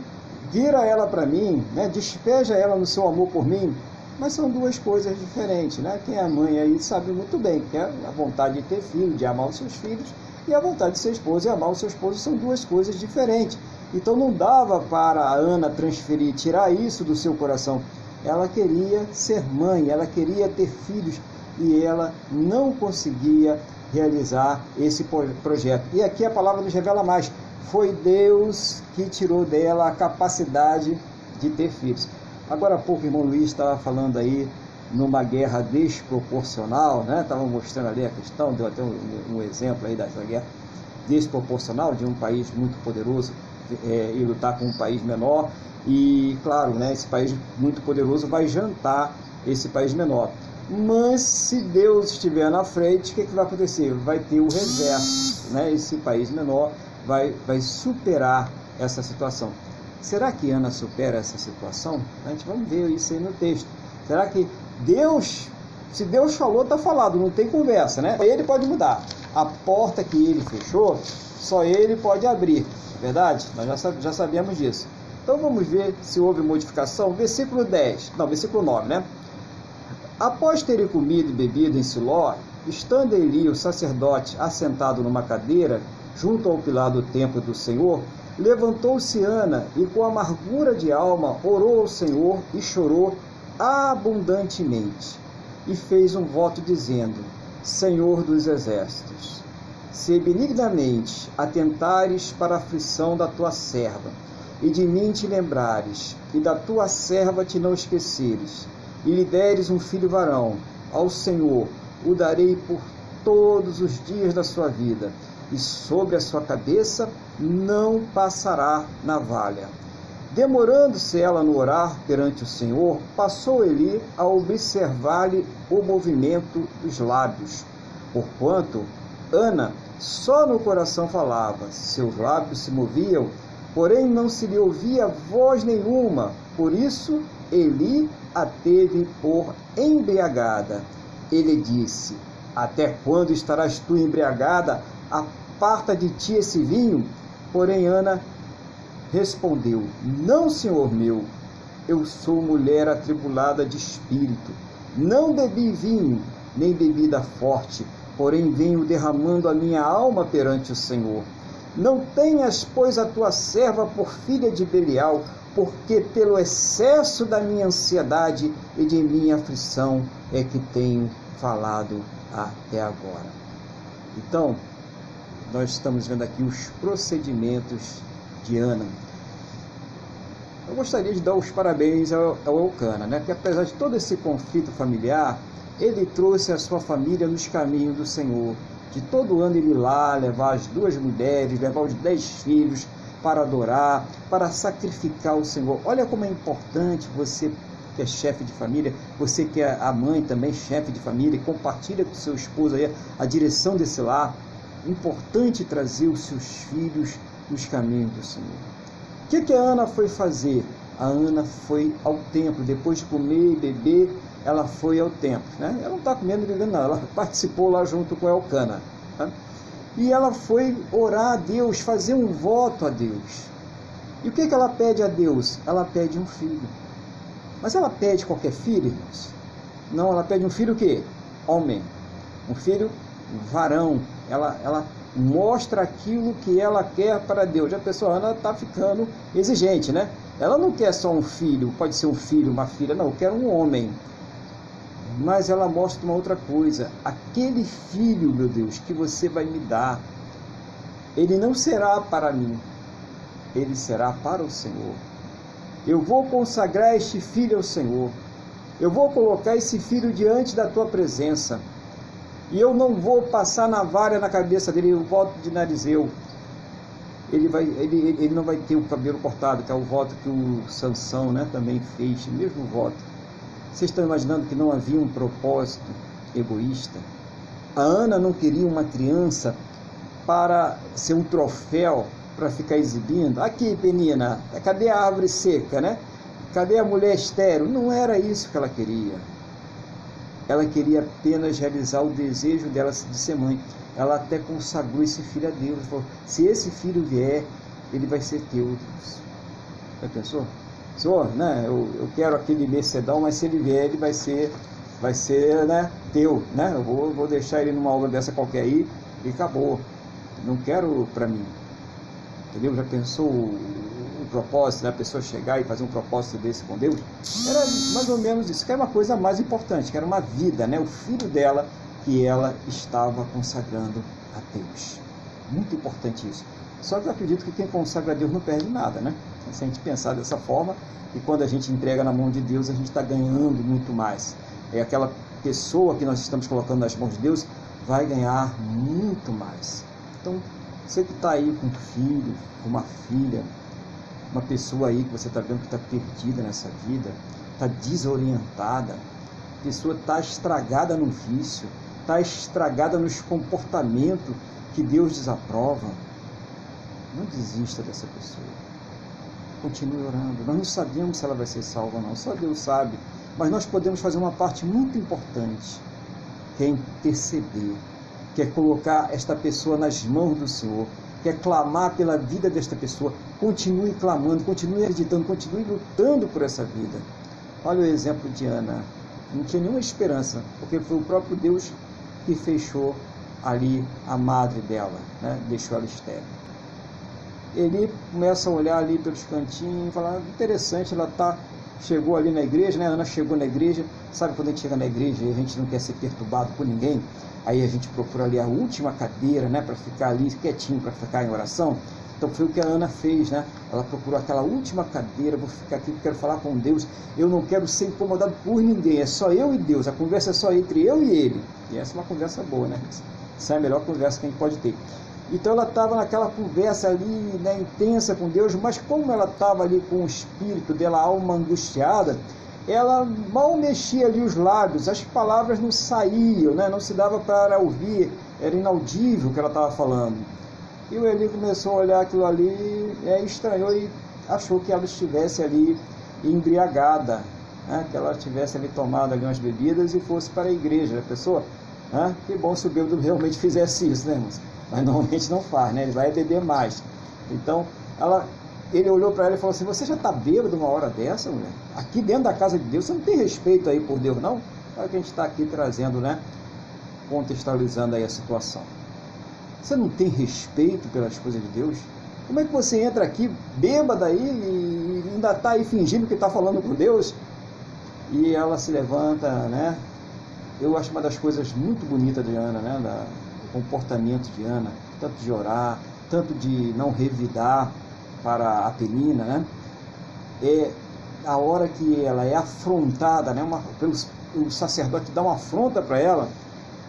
vira ela para mim, né? despeja ela no seu amor por mim, mas são duas coisas diferentes, né? Quem é mãe aí sabe muito bem que é a vontade de ter filho, de amar os seus filhos, e a vontade de ser esposa e amar o seu esposo são duas coisas diferentes. Então não dava para a Ana transferir, tirar isso do seu coração. Ela queria ser mãe, ela queria ter filhos e ela não conseguia realizar esse projeto. E aqui a palavra nos revela mais: foi Deus que tirou dela a capacidade de ter filhos. Agora há pouco o irmão Luiz estava falando aí numa guerra desproporcional, né? Estava mostrando ali a questão, deu até um, um exemplo aí dessa guerra desproporcional de um país muito poderoso é, e lutar com um país menor. E, claro, né, esse país muito poderoso vai jantar esse país menor. Mas se Deus estiver na frente, o que, que vai acontecer? Vai ter o reverso. Né? Esse país menor vai, vai superar essa situação. Será que Ana supera essa situação? A gente vamos ver isso aí no texto. Será que Deus, se Deus falou, está falado, não tem conversa, né? Ele pode mudar. A porta que ele fechou, só ele pode abrir. Verdade? Nós já, já sabemos disso. Então vamos ver se houve modificação. Versículo 10, não, versículo 9, né? Após terem comido e bebido em Siló, estando Eli, o sacerdote, assentado numa cadeira, junto ao pilar do templo do Senhor, levantou-se Ana e, com amargura de alma, orou ao Senhor e chorou abundantemente. E fez um voto dizendo: Senhor dos exércitos, se benignamente atentares para a aflição da tua serva, e de mim te lembrares, e da tua serva te não esqueceres, e lhe deres um filho varão, ao Senhor o darei por todos os dias da sua vida, e sobre a sua cabeça não passará navalha. Demorando-se ela no orar perante o Senhor, passou Eli a observar-lhe o movimento dos lábios, porquanto Ana só no coração falava, seus lábios se moviam, porém não se lhe ouvia voz nenhuma. Por isso Eli a teve por embriagada. Ele disse: Até quando estarás tu embriagada? Aparta de ti esse vinho. Porém Ana respondeu: Não, senhor meu, eu sou mulher atribulada de espírito. Não bebi vinho, nem bebida forte porém venho derramando a minha alma perante o Senhor. Não tenhas, pois, a tua serva por filha de Belial, porque pelo excesso da minha ansiedade e de minha aflição é que tenho falado até agora. Então, nós estamos vendo aqui os procedimentos de Ana. Eu gostaria de dar os parabéns ao, Elcana, né? que apesar de todo esse conflito familiar, ele trouxe a sua família nos caminhos do Senhor. De todo ano ele lá levar as duas mulheres, levar os dez filhos para adorar, para sacrificar o Senhor. Olha como é importante você que é chefe de família, você que é a mãe também, chefe de família, compartilha com seu esposo aí a direção desse lar. Importante trazer os seus filhos nos caminhos do Senhor. O que, que a Ana foi fazer? A Ana foi ao templo, depois de comer e beber, ela foi ao templo. Né? Ela não está comendo e bebendo, não. Ela participou lá junto com Elcana. Né? E ela foi orar a Deus, fazer um voto a Deus. E o que, que ela pede a Deus? Ela pede um filho. Mas ela pede qualquer filho, irmãos? Não, ela pede um filho o quê? Homem. Um filho varão. Ela, ela mostra aquilo que ela quer para Deus. A pessoa Ana está ficando exigente, né? Ela não quer só um filho, pode ser um filho, uma filha, não, eu quero um homem. Mas ela mostra uma outra coisa. Aquele filho, meu Deus, que você vai me dar, ele não será para mim, ele será para o Senhor. Eu vou consagrar este filho ao Senhor. Eu vou colocar esse filho diante da tua presença. E eu não vou passar navalha na cabeça dele, o voto de Narizeu. Ele, vai, ele, ele não vai ter o cabelo cortado, que é o voto que o Sansão né, também fez, mesmo voto. Vocês estão imaginando que não havia um propósito egoísta? A Ana não queria uma criança para ser um troféu para ficar exibindo. Aqui, Penina, cadê a árvore seca, né? Cadê a mulher estéreo? Não era isso que ela queria. Ela queria apenas realizar o desejo dela de ser mãe. Ela até consagrou esse filho a Deus. Falou, se esse filho vier, ele vai ser teu, Deus. Já pensou? Senhor, né, eu, eu quero aquele Mercedão, mas se ele vier, ele vai ser, vai ser né, teu. Né? Eu vou, vou deixar ele numa obra dessa qualquer aí e acabou. Não quero para mim. Entendeu? Já pensou propósito, né? a pessoa chegar e fazer um propósito desse com Deus? Era mais ou menos isso, que era uma coisa mais importante, que era uma vida, né? o filho dela que ela estava consagrando a Deus. Muito importante isso. Só que eu acredito que quem consagra a Deus não perde nada, né? Se a gente pensar dessa forma, e quando a gente entrega na mão de Deus, a gente está ganhando muito mais. É aquela pessoa que nós estamos colocando nas mãos de Deus vai ganhar muito mais. Então, você que está aí com um filho, com uma filha, uma pessoa aí que você está vendo que está perdida nessa vida, está desorientada, a pessoa está estragada no vício, está estragada nos comportamentos que Deus desaprova. Não desista dessa pessoa. Continue orando. Nós não sabemos se ela vai ser salva ou não, só Deus sabe. Mas nós podemos fazer uma parte muito importante, que é interceder quer colocar esta pessoa nas mãos do Senhor, quer clamar pela vida desta pessoa, continue clamando, continue acreditando, continue lutando por essa vida. Olha o exemplo de Ana. Não tinha nenhuma esperança, porque foi o próprio Deus que fechou ali a madre dela, né? deixou ela estéril. Ele começa a olhar ali pelos cantinhos e falar, interessante, ela tá, chegou ali na igreja, né? Ana chegou na igreja, sabe quando a gente chega na igreja e a gente não quer ser perturbado por ninguém? Aí a gente procura ali a última cadeira, né, para ficar ali quietinho, para ficar em oração. Então foi o que a Ana fez, né? Ela procurou aquela última cadeira, vou ficar aqui, quero falar com Deus. Eu não quero ser incomodado por ninguém, é só eu e Deus. A conversa é só entre eu e ele. E essa é uma conversa boa, né? Essa é a melhor conversa que a gente pode ter. Então ela estava naquela conversa ali, né, intensa com Deus, mas como ela estava ali com o espírito dela, alma angustiada, ela mal mexia ali os lábios, as palavras não saíam, né? não se dava para ouvir, era inaudível o que ela estava falando. E o Eli começou a olhar aquilo ali, é, estranhou e achou que ela estivesse ali embriagada, né? que ela tivesse ali tomado ali umas bebidas e fosse para a igreja. A pessoa, né? que bom se o bêbado realmente fizesse isso, né, mas normalmente não faz, né? ele vai beber mais. Então, ela ele olhou para ela e falou assim: Você já está bêbado uma hora dessa, mulher? Aqui dentro da casa de Deus, você não tem respeito aí por Deus, não? É o que a gente está aqui trazendo, né? Contextualizando aí a situação. Você não tem respeito pelas coisas de Deus? Como é que você entra aqui bêbada aí e ainda está aí fingindo que está falando com Deus? E ela se levanta, né? Eu acho uma das coisas muito bonitas de Ana, né? Da, comportamento de Ana, tanto de orar, tanto de não revidar, para a Penina, né? É a hora que ela é afrontada, né? Uma, pelos, o sacerdote dá uma afronta para ela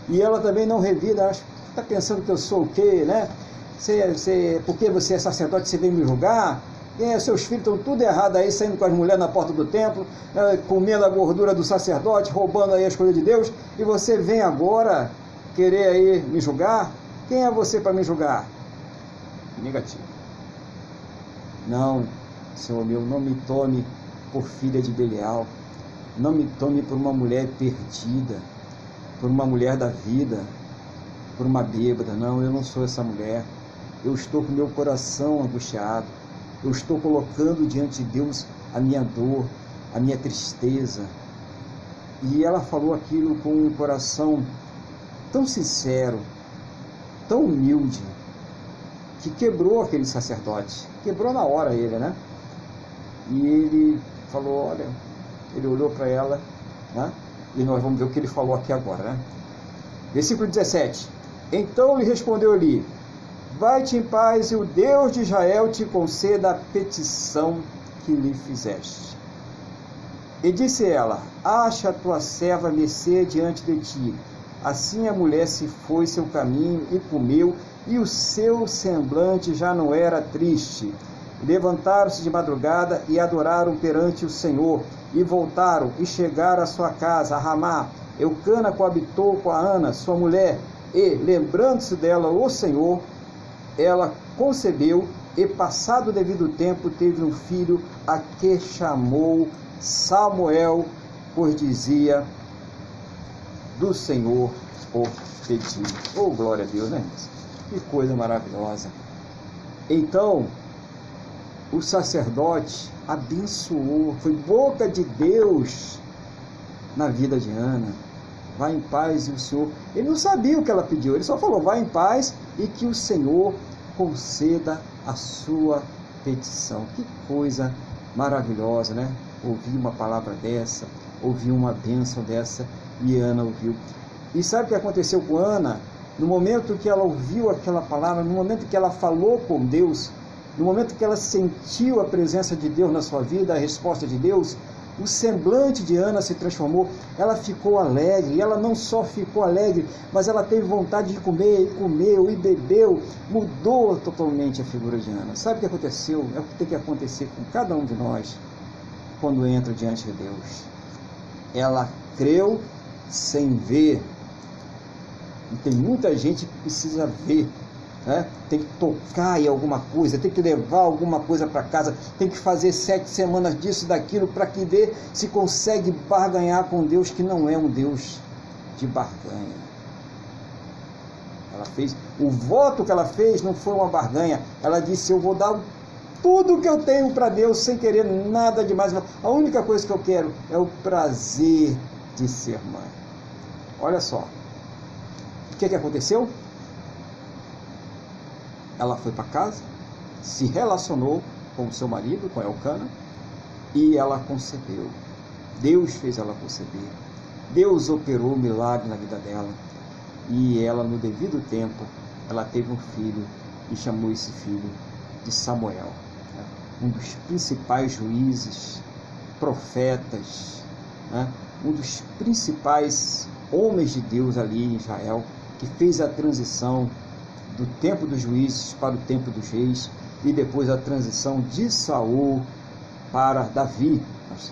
e ela também não revida, está pensando que eu sou o quê, né? Você, você, porque você é sacerdote, você vem me julgar? É, seus filhos estão tudo errado aí, saindo com as mulheres na porta do templo, né, comendo a gordura do sacerdote, roubando aí as coisas de Deus, e você vem agora querer aí me julgar? Quem é você para me julgar? Negativo. Não, Senhor meu, não me tome por filha de Belial. Não me tome por uma mulher perdida, por uma mulher da vida. por uma bêbada. Não, eu não sou essa mulher. Eu estou com meu coração angustiado. Eu estou colocando diante de Deus a minha dor, a minha tristeza. E ela falou aquilo com um coração tão sincero, tão humilde, que quebrou aquele sacerdote. Quebrou na hora ele, né? E ele falou: Olha, ele olhou para ela, né? E nós vamos ver o que ele falou aqui agora, né? Versículo 17: Então lhe respondeu ali: Vai-te em paz e o Deus de Israel te conceda a petição que lhe fizeste. E disse ela: Acha a tua serva mercê diante de ti. Assim a mulher se foi seu caminho e comeu, e o seu semblante já não era triste. Levantaram-se de madrugada e adoraram perante o Senhor, e voltaram e chegaram à sua casa, a Ramá. Eucana coabitou com a Ana, sua mulher, e, lembrando-se dela o Senhor, ela concebeu e, passado o devido tempo, teve um filho, a que chamou Samuel, pois dizia: Do Senhor o pedi. Oh, glória a Deus, né? Que coisa maravilhosa. Então, o sacerdote abençoou, foi boca de Deus na vida de Ana. Vá em paz e o Senhor. Ele não sabia o que ela pediu, ele só falou: vá em paz e que o Senhor conceda a sua petição. Que coisa maravilhosa, né? Ouvir uma palavra dessa, ouvir uma bênção dessa, e Ana ouviu. E sabe o que aconteceu com Ana? No momento que ela ouviu aquela palavra, no momento que ela falou com Deus, no momento que ela sentiu a presença de Deus na sua vida, a resposta de Deus, o semblante de Ana se transformou, ela ficou alegre, ela não só ficou alegre, mas ela teve vontade de comer, e comeu, e bebeu, mudou totalmente a figura de Ana. Sabe o que aconteceu? É o que tem que acontecer com cada um de nós quando entra diante de Deus. Ela creu sem ver. E tem muita gente que precisa ver né? tem que tocar em alguma coisa, tem que levar alguma coisa para casa, tem que fazer sete semanas disso, daquilo, para que ver se consegue barganhar com Deus, que não é um Deus de barganha. Ela fez, o voto que ela fez não foi uma barganha, ela disse: Eu vou dar tudo que eu tenho para Deus sem querer nada demais. A única coisa que eu quero é o prazer de ser mãe. Olha só. O que, que aconteceu? ela foi para casa, se relacionou com seu marido, com Elcana, e ela concebeu. Deus fez ela conceber. Deus operou o milagre na vida dela. E ela, no devido tempo, ela teve um filho e chamou esse filho de Samuel, né? um dos principais juízes, profetas, né? um dos principais homens de Deus ali em Israel, que fez a transição do tempo dos juízes para o tempo dos reis e depois a transição de Saul para Davi. Nós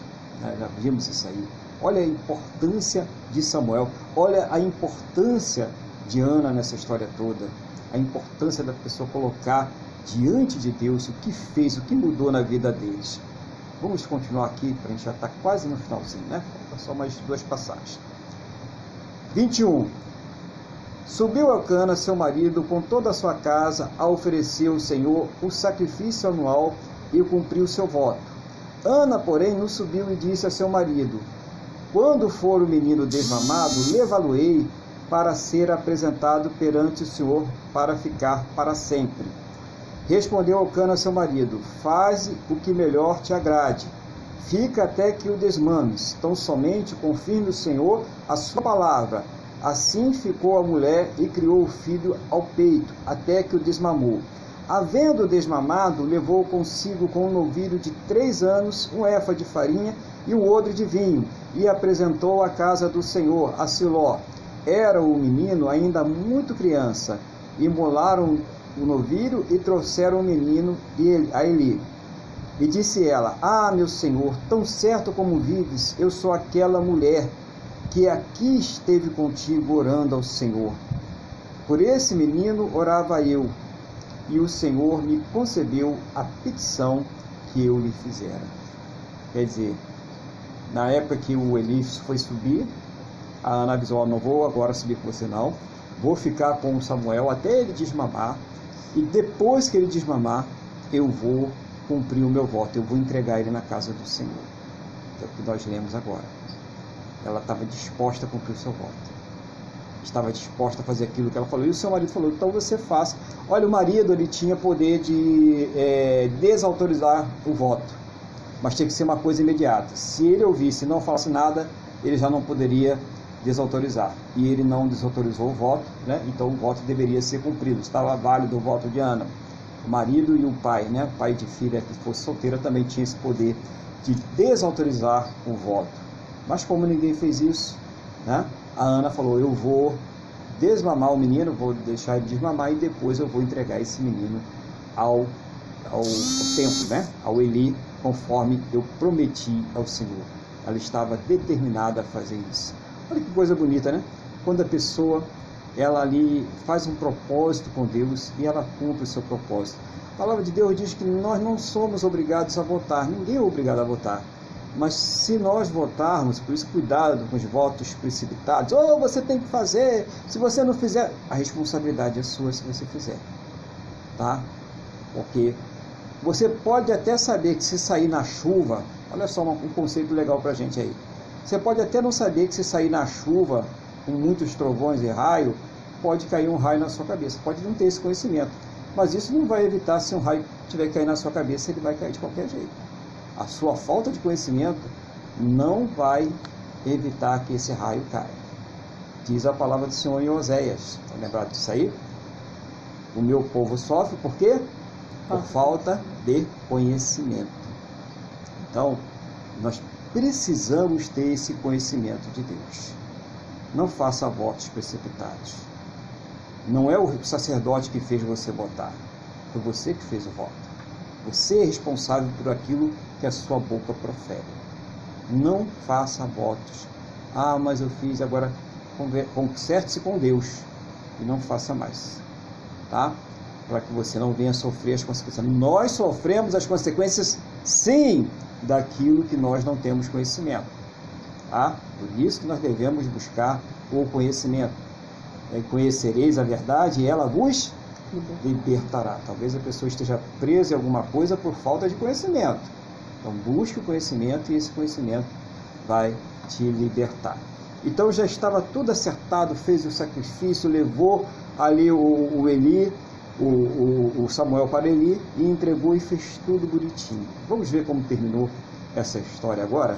já vimos isso aí. Olha a importância de Samuel, olha a importância de Ana nessa história toda, a importância da pessoa colocar diante de Deus o que fez, o que mudou na vida deles. Vamos continuar aqui, para a gente já estar tá quase no finalzinho, né? Só mais duas passagens. 21. Subiu Elcana, seu marido, com toda a sua casa, a oferecer ao Senhor o sacrifício anual e cumpriu seu voto. Ana, porém, não subiu e disse a seu marido: Quando for o menino desmamado, levá-lo-ei para ser apresentado perante o Senhor para ficar para sempre. Respondeu Elcana, seu marido: Faze o que melhor te agrade. Fica até que o desmames. Tão somente confirme o Senhor a sua palavra Assim ficou a mulher e criou o filho ao peito, até que o desmamou. Havendo desmamado, levou consigo com um novilho de três anos um efa de farinha e um odre de vinho, e apresentou à casa do Senhor, a Siló. Era o menino ainda muito criança. Imolaram o novilho e trouxeram o menino a Eli. E disse ela: Ah, meu senhor, tão certo como vives, eu sou aquela mulher que aqui esteve contigo orando ao Senhor. Por esse menino orava eu, e o Senhor me concebeu a petição que eu lhe fizera. Quer dizer, na época que o Elif foi subir, a Ana avisou, não vou agora subir com você não, vou ficar com Samuel até ele desmamar, e depois que ele desmamar, eu vou cumprir o meu voto, eu vou entregar ele na casa do Senhor. É o que nós lemos agora. Ela estava disposta a cumprir o seu voto. Estava disposta a fazer aquilo que ela falou. E o seu marido falou: então você faça. Olha, o marido ele tinha poder de é, desautorizar o voto, mas tinha que ser uma coisa imediata. Se ele ouvisse e não falasse nada, ele já não poderia desautorizar. E ele não desautorizou o voto, né? então o voto deveria ser cumprido. Estava válido o voto de Ana. O marido e o pai, né? pai de filha que fosse solteira, também tinha esse poder de desautorizar o voto. Mas como ninguém fez isso, né? a Ana falou: Eu vou desmamar o menino, vou deixar ele desmamar e depois eu vou entregar esse menino ao, ao, templo, né? ao Eli, conforme eu prometi ao Senhor. Ela estava determinada a fazer isso. Olha que coisa bonita, né? Quando a pessoa ela ali faz um propósito com Deus e ela cumpre o seu propósito. A palavra de Deus diz que nós não somos obrigados a votar, ninguém é obrigado a votar. Mas se nós votarmos, por isso cuidado com os votos precipitados, ou oh, você tem que fazer, se você não fizer, a responsabilidade é sua se você fizer. Tá? Porque você pode até saber que se sair na chuva, olha só um conceito legal pra gente aí. Você pode até não saber que se sair na chuva, com muitos trovões e raio, pode cair um raio na sua cabeça. Pode não ter esse conhecimento. Mas isso não vai evitar se um raio tiver que cair na sua cabeça, ele vai cair de qualquer jeito. A sua falta de conhecimento não vai evitar que esse raio caia. Diz a palavra do Senhor em Oséias. Está lembrado disso aí? O meu povo sofre por quê? Por falta de conhecimento. Então, nós precisamos ter esse conhecimento de Deus. Não faça votos precipitados. Não é o sacerdote que fez você votar, foi você que fez o voto. Você é responsável por aquilo que a sua boca profere. Não faça votos. Ah, mas eu fiz agora. Conserte-se com Deus e não faça mais. Tá? Para que você não venha sofrer as consequências. Nós sofremos as consequências, sim, daquilo que nós não temos conhecimento. Tá? Por isso que nós devemos buscar o conhecimento. É, conhecereis a verdade e ela vos libertará. Talvez a pessoa esteja presa em alguma coisa por falta de conhecimento. Então busque o conhecimento e esse conhecimento vai te libertar. Então já estava tudo acertado, fez o sacrifício, levou ali o, o Eli, o, o, o Samuel para Eli e entregou e fez tudo bonitinho. Vamos ver como terminou essa história agora?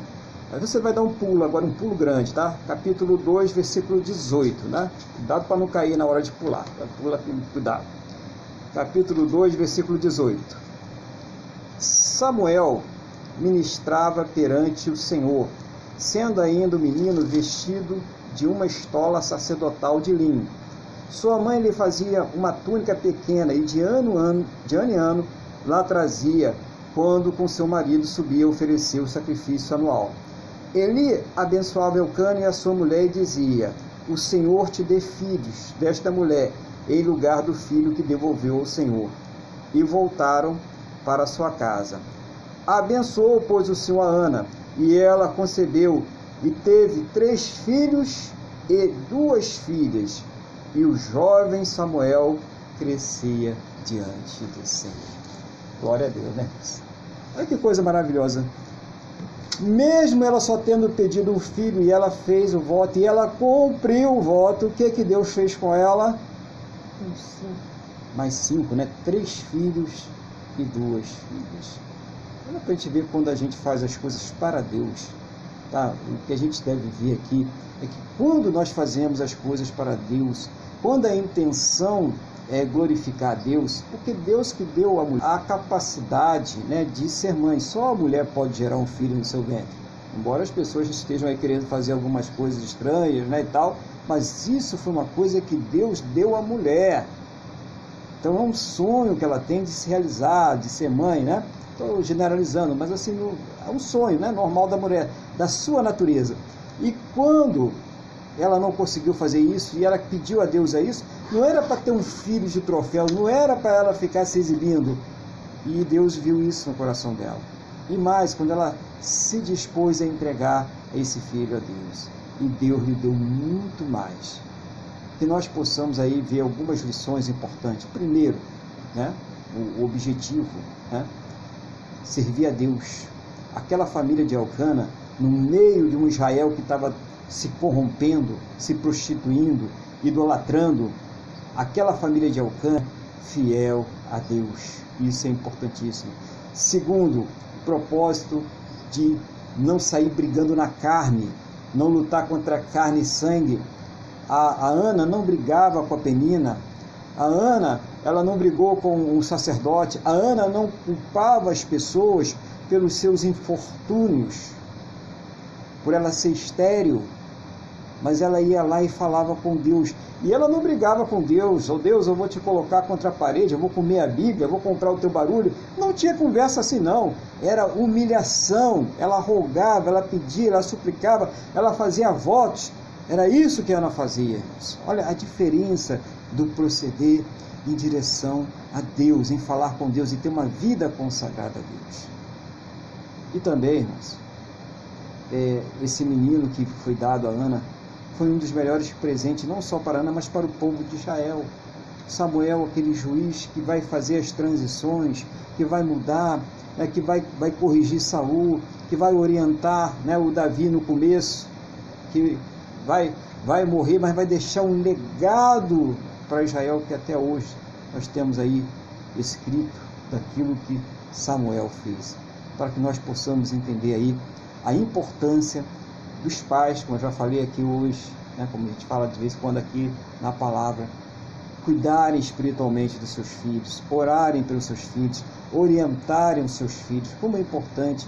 Aí você vai dar um pulo, agora um pulo grande, tá? Capítulo 2, versículo 18, né? Cuidado para não cair na hora de pular. Pula, cuidado. Capítulo 2, versículo 18. Samuel ministrava perante o Senhor, sendo ainda o menino vestido de uma estola sacerdotal de linho. Sua mãe lhe fazia uma túnica pequena e de ano, ano, de ano em ano lá trazia, quando com seu marido subia oferecer o sacrifício anual. Eli abençoava Elcano e a sua mulher e dizia: O Senhor te dê filhos desta mulher, em lugar do filho que devolveu ao Senhor. E voltaram para sua casa. Abençoou, pois, o Senhor a Ana, e ela concebeu e teve três filhos e duas filhas. E o jovem Samuel crescia diante do Senhor. Glória a Deus, né? Olha que coisa maravilhosa mesmo ela só tendo pedido um filho e ela fez o voto e ela cumpriu o voto, o que que Deus fez com ela? Mais cinco, né? Três filhos e duas filhas. Olha para a gente ver quando a gente faz as coisas para Deus. Tá? O que a gente deve ver aqui é que quando nós fazemos as coisas para Deus, quando a intenção é, glorificar a Deus, porque Deus que deu a mulher a capacidade né, de ser mãe, só a mulher pode gerar um filho no seu ventre. Embora as pessoas estejam aí querendo fazer algumas coisas estranhas né, e tal, mas isso foi uma coisa que Deus deu à mulher. Então é um sonho que ela tem de se realizar, de ser mãe, né? Estou generalizando, mas assim, é um sonho né, normal da mulher, da sua natureza. E quando ela não conseguiu fazer isso e ela pediu a Deus a isso, não era para ter um filho de troféu, não era para ela ficar se exibindo. E Deus viu isso no coração dela. E mais, quando ela se dispôs a entregar esse filho a Deus. E Deus lhe deu muito mais. que nós possamos aí ver algumas lições importantes. Primeiro, né, o objetivo, né, servir a Deus. Aquela família de Elcana, no meio de um Israel que estava se corrompendo, se prostituindo, idolatrando, aquela família de Elcana, fiel a Deus. Isso é importantíssimo. Segundo, propósito de não sair brigando na carne, não lutar contra carne e sangue. A, a Ana não brigava com a Penina, a Ana, ela não brigou com o sacerdote, a Ana não culpava as pessoas pelos seus infortúnios, por ela ser estéril, mas ela ia lá e falava com Deus. E ela não brigava com Deus, oh Deus, eu vou te colocar contra a parede, eu vou comer a Bíblia, eu vou comprar o teu barulho. Não tinha conversa assim, não. Era humilhação. Ela rogava, ela pedia, ela suplicava, ela fazia votos. Era isso que Ana fazia. Olha a diferença do proceder em direção a Deus, em falar com Deus e ter uma vida consagrada a Deus. E também, irmãos, é, esse menino que foi dado a Ana foi um dos melhores presentes, não só para Ana, mas para o povo de Israel. Samuel, aquele juiz que vai fazer as transições, que vai mudar, né, que vai, vai corrigir Saul, que vai orientar né, o Davi no começo, que vai, vai morrer, mas vai deixar um legado para Israel que até hoje nós temos aí escrito daquilo que Samuel fez, para que nós possamos entender aí a importância dos pais, como eu já falei aqui hoje, né, como a gente fala de vez em quando aqui na palavra, cuidarem espiritualmente dos seus filhos, orarem pelos seus filhos, orientarem os seus filhos. Como é importante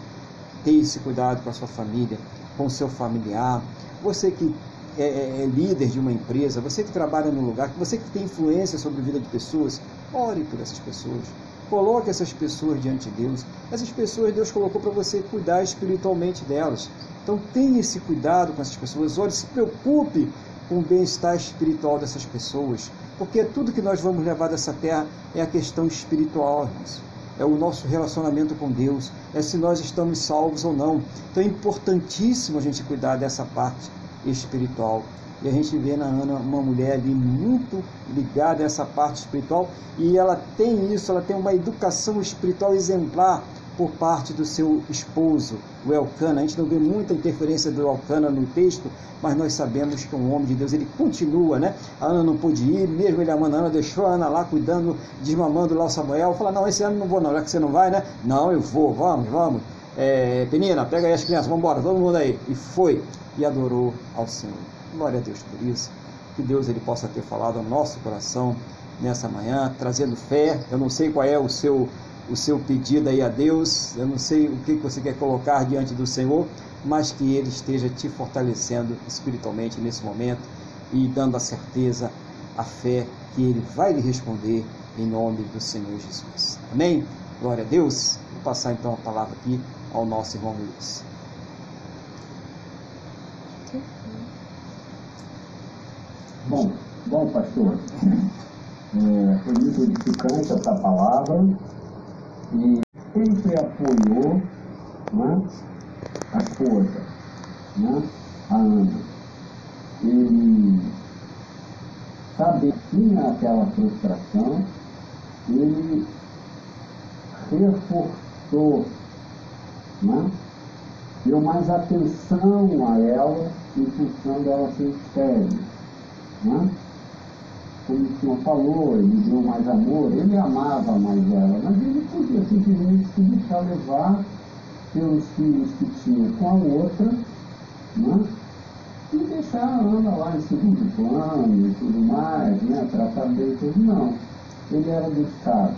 ter esse cuidado com a sua família, com o seu familiar. Você que é, é, é, líder de uma empresa, você que trabalha no lugar, você que tem influência sobre a vida de pessoas, ore por essas pessoas. Coloque essas pessoas diante de Deus. Essas pessoas Deus colocou para você cuidar espiritualmente delas. Então tenha esse cuidado com essas pessoas. Ore, se preocupe com o bem-estar espiritual dessas pessoas. Porque tudo que nós vamos levar dessa terra é a questão espiritual, irmãos. É o nosso relacionamento com Deus. É se nós estamos salvos ou não. Então é importantíssimo a gente cuidar dessa parte espiritual. E a gente vê na Ana uma mulher ali muito ligada a essa parte espiritual e ela tem isso, ela tem uma educação espiritual exemplar por parte do seu esposo, o Elcana. A gente não vê muita interferência do Elcana no texto, mas nós sabemos que é um homem de Deus, ele continua, né? A Ana não pôde ir, mesmo ele amando a Ana, deixou a Ana lá cuidando, desmamando lá o Samuel. Fala, não, esse ano não vou não, já que você não vai, né? Não, eu vou, vamos, vamos. É, Penina, pega aí as crianças, vamos embora, todo mundo aí. E foi e adorou ao Senhor. Glória a Deus por isso. Que Deus ele possa ter falado ao nosso coração nessa manhã, trazendo fé. Eu não sei qual é o seu o seu pedido aí a Deus. Eu não sei o que você quer colocar diante do Senhor, mas que Ele esteja te fortalecendo espiritualmente nesse momento e dando a certeza, a fé que Ele vai lhe responder em nome do Senhor Jesus. Amém? Glória a Deus. Vou passar então a palavra aqui ao nosso irmão Luiz. Bom, bom pastor, é, foi muito edificante essa palavra e sempre apoiou né, a esposa, né, a Ana. Ele, sabe, tinha aquela frustração, ele reforçou, né, deu mais atenção a ela em função dela ser estéreo. Né? Como o senhor falou, ele deu mais amor, ele amava mais ela, mas ele podia simplesmente se deixar levar pelos filhos que tinha com a outra, né? e deixar a Ana lá em segundo plano e tudo mais, né? tratar bem tudo. Não, ele era dedicado.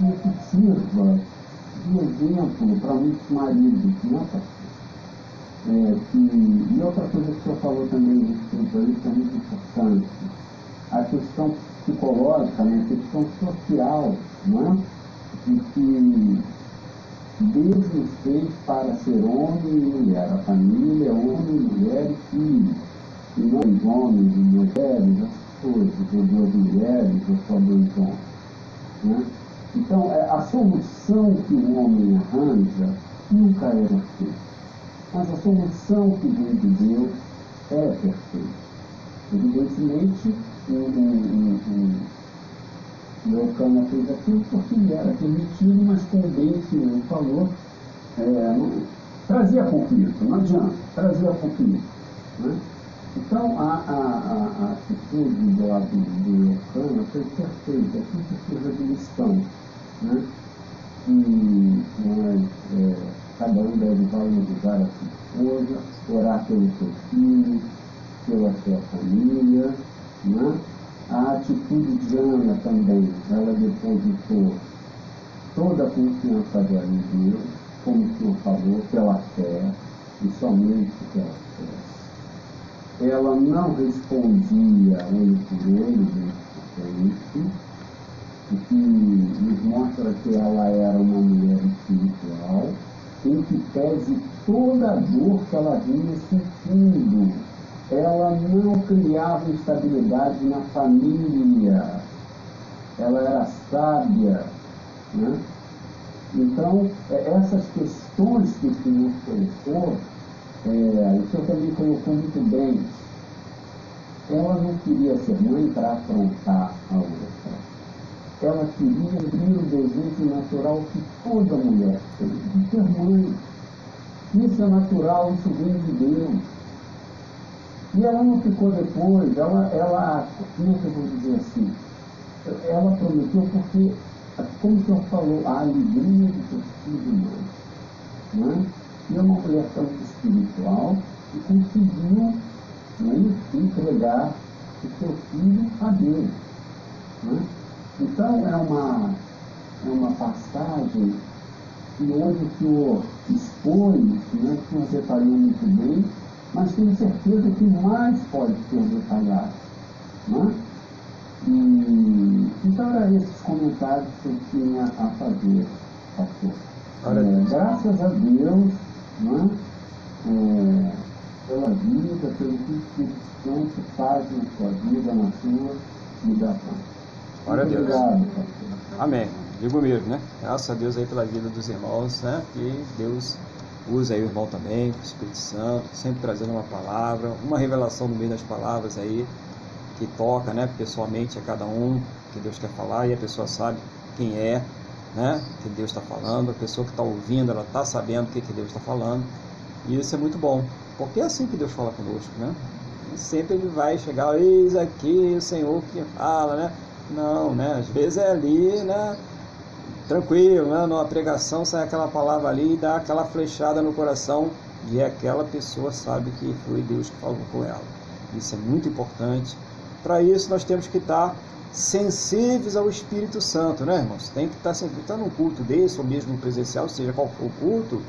E que sirva de exemplo para muitos maridos, né, é, que, e outra coisa que o senhor falou também a isso é muito importante, a questão psicológica, né, a questão social, não é? de que Deus nos fez para ser homem e mulher. A família homem, mulher e filho. E não os homens e mulheres, as coisas, ou duas mulheres, ou só dois homens. Né? Então, é, a solução que o homem arranja nunca é perfeita. Mas a solução que vem de Deus é perfeita. Evidentemente, o, o, o, fez aquilo porque era permitido, mas bem o senhor falou, é, não, trazia conflito, não adianta, trazia conflito. Né? Então, a, a, a, a atitude do, do, Eucana foi perfeita, aquilo que surge de lição. Né? E nós, é, cada um deve valorizar a sua esposa, orar pelos seus filhos, pela sua família. Né? A atitude de Ana também, ela depositou toda a confiança dela em Deus, como o senhor falou, pela fé, e somente pela fé. Ela não respondia olho por olho, o que nos mostra que ela era uma mulher espiritual, em que pese toda a dor que ela vinha sentindo, ela não criava instabilidade na família, ela era sábia, né? Então, é, essas questões que o Senhor colocou, é, o Senhor também colocou muito bem. Ela não queria ser mãe para afrontar a outra. Ela queria cumprir o desejo natural que toda mulher tem, de ser mãe. Isso é natural, isso vem de Deus. E ela não ficou depois, ela, ela como é que eu vou dizer assim? Ela prometeu porque como o senhor falou, a alegria de ter sido mãe. Né? E é uma tão espiritual e conseguiu né, entregar o seu filho a Deus. Né? Então é uma, é uma passagem que hoje o senhor expôs, né, que o senhor detalhou muito bem, mas tenho certeza que mais pode ser detalhado. Né? E, então, eram esses comentários que eu tinha a fazer, pastor. É, graças a Deus, né, é, pela vida, pelo que o Espírito Santo faz na sua vida, na sua ligação. Glória a Deus. Obrigado, pastor. Amém. Digo mesmo, né? Graças a Deus aí pela vida dos irmãos, né? Que Deus usa aí o irmão também, o Espírito Santo, sempre trazendo uma palavra, uma revelação no meio das palavras aí que toca né, pessoalmente a cada um que Deus quer falar e a pessoa sabe quem é, né, que Deus está falando, a pessoa que está ouvindo, ela está sabendo o que, que Deus está falando. E isso é muito bom, porque é assim que Deus fala conosco, né? Sempre ele vai chegar, eis aqui o Senhor que fala, né? Não, né? Às vezes é ali, né? Tranquilo, né? Numa pregação sai aquela palavra ali e dá aquela flechada no coração e aquela pessoa sabe que foi Deus que falou com ela. Isso é muito importante para isso, nós temos que estar sensíveis ao Espírito Santo, né, irmãos? Tem que estar sempre, está num culto desse, ou mesmo presencial, seja qual for o culto,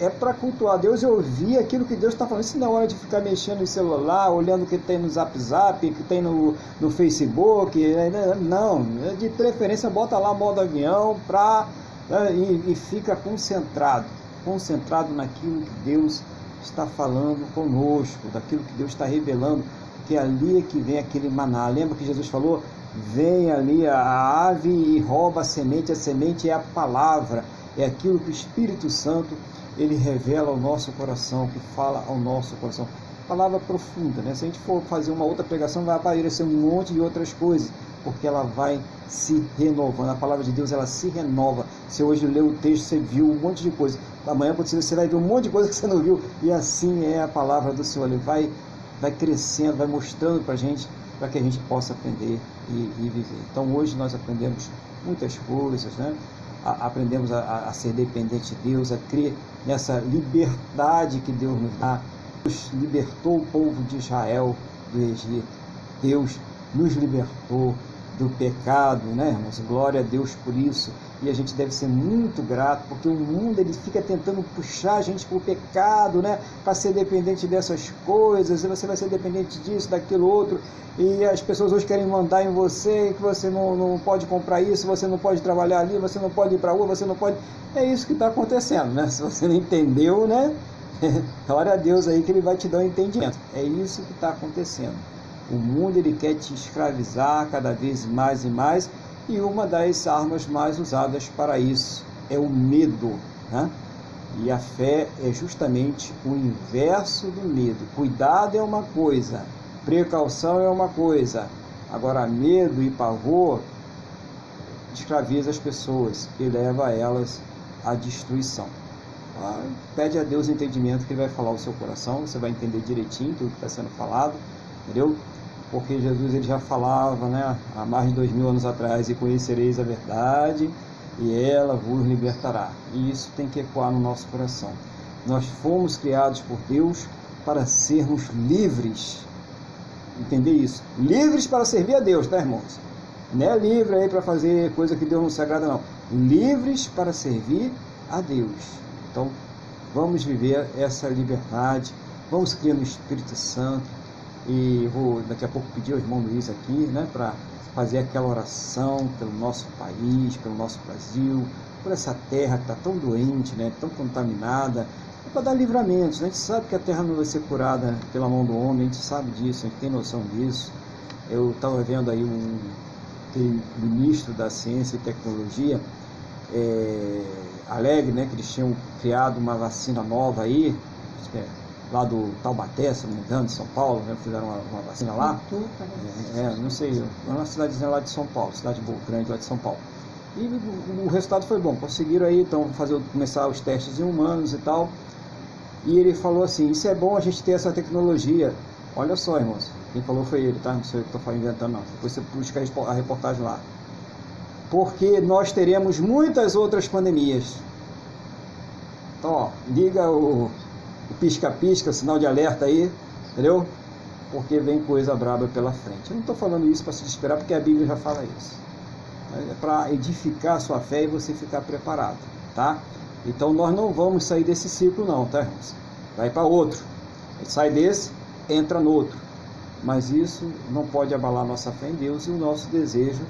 é para cultuar Deus e ouvir aquilo que Deus está falando. Isso não é hora de ficar mexendo no celular, olhando o que tem no Zap Zap, o que tem no, no Facebook. Né, né? Não, de preferência bota lá modo avião pra, né, e, e fica concentrado, concentrado naquilo que Deus está falando conosco, daquilo que Deus está revelando que ali é que vem aquele maná. Lembra que Jesus falou? Vem ali a ave e rouba a semente, a semente é a palavra, é aquilo que o Espírito Santo ele revela ao nosso coração, que fala ao nosso coração. Palavra profunda, né? Se a gente for fazer uma outra pregação, vai aparecer um monte de outras coisas, porque ela vai se renovando. A palavra de Deus ela se renova. Se hoje leu o texto, você viu um monte de coisa. Amanhã você vai ver um monte de coisa que você não viu. E assim é a palavra do Senhor. Ele vai vai crescendo, vai mostrando para a gente, para que a gente possa aprender e, e, viver. Então hoje nós aprendemos muitas coisas, né? A, aprendemos a, a, ser dependente de Deus, a crer nessa liberdade que Deus nos dá. Deus libertou o povo de Israel do Egito. Deus nos libertou do pecado, né, irmãos? Glória a Deus por isso. E a gente deve ser muito grato, porque o mundo ele fica tentando puxar a gente para o pecado, né? Para ser dependente dessas coisas, e você vai ser dependente disso, daquilo outro. E as pessoas hoje querem mandar em você que você não, não pode comprar isso, você não pode trabalhar ali, você não pode ir para a rua, você não pode. É isso que está acontecendo, né? Se você não entendeu, né? Glória a Deus aí que ele vai te dar um entendimento. É isso que está acontecendo. O mundo ele quer te escravizar cada vez mais e mais, e uma das armas mais usadas para isso é o medo. Né? E a fé é justamente o inverso do medo. Cuidado é uma coisa, Precaução é uma coisa, agora medo e pavor escraviza as pessoas e leva elas à destruição. Ah, pede a Deus entendimento que Ele vai falar o seu coração, você vai entender direitinho tudo que está sendo falado, entendeu? Porque Jesus ele já falava né, há mais de dois mil anos atrás: e conhecereis a verdade, e ela vos libertará. E isso tem que ecoar no nosso coração. Nós fomos criados por Deus para sermos livres. Entender isso? Livres para servir a Deus, tá, irmãos? Não é livre aí para fazer coisa que Deus não se agrada, não. Livres para servir a Deus. Então, vamos viver essa liberdade, vamos criar no Espírito Santo. E vou daqui a pouco pedir ao irmão Luiz aqui, né, para fazer aquela oração pelo nosso país, pelo nosso Brasil, por essa terra que está tão doente, né, tão contaminada, para dar livramentos. Né? A gente sabe que a terra não vai ser curada pela mão do homem, a gente sabe disso, a gente tem noção disso. Eu estava vendo aí um ministro da Ciência e Tecnologia, é, alegre, né, que eles tinham criado uma vacina nova aí, lá do Taubaté, se não me engano, de São Paulo, né, fizeram uma, uma vacina lá. É, é, não sei, é uma cidadezinha lá de São Paulo, cidade grande lá de São Paulo. E o, o resultado foi bom, conseguiram aí então fazer, começar os testes em humanos e tal. E ele falou assim, isso é bom a gente ter essa tecnologia. Olha só, irmãos, quem falou foi ele, tá? Não sei o que estou inventando, não. Depois você busca a reportagem lá porque nós teremos muitas outras pandemias. Então, ó, liga o pisca-pisca, sinal de alerta aí, entendeu? Porque vem coisa braba pela frente. Eu não estou falando isso para se desesperar, porque a Bíblia já fala isso. É para edificar a sua fé e você ficar preparado, tá? Então nós não vamos sair desse ciclo não, tá, irmãos? Vai para outro. Sai desse, entra no outro. Mas isso não pode abalar nossa fé em Deus e o nosso desejo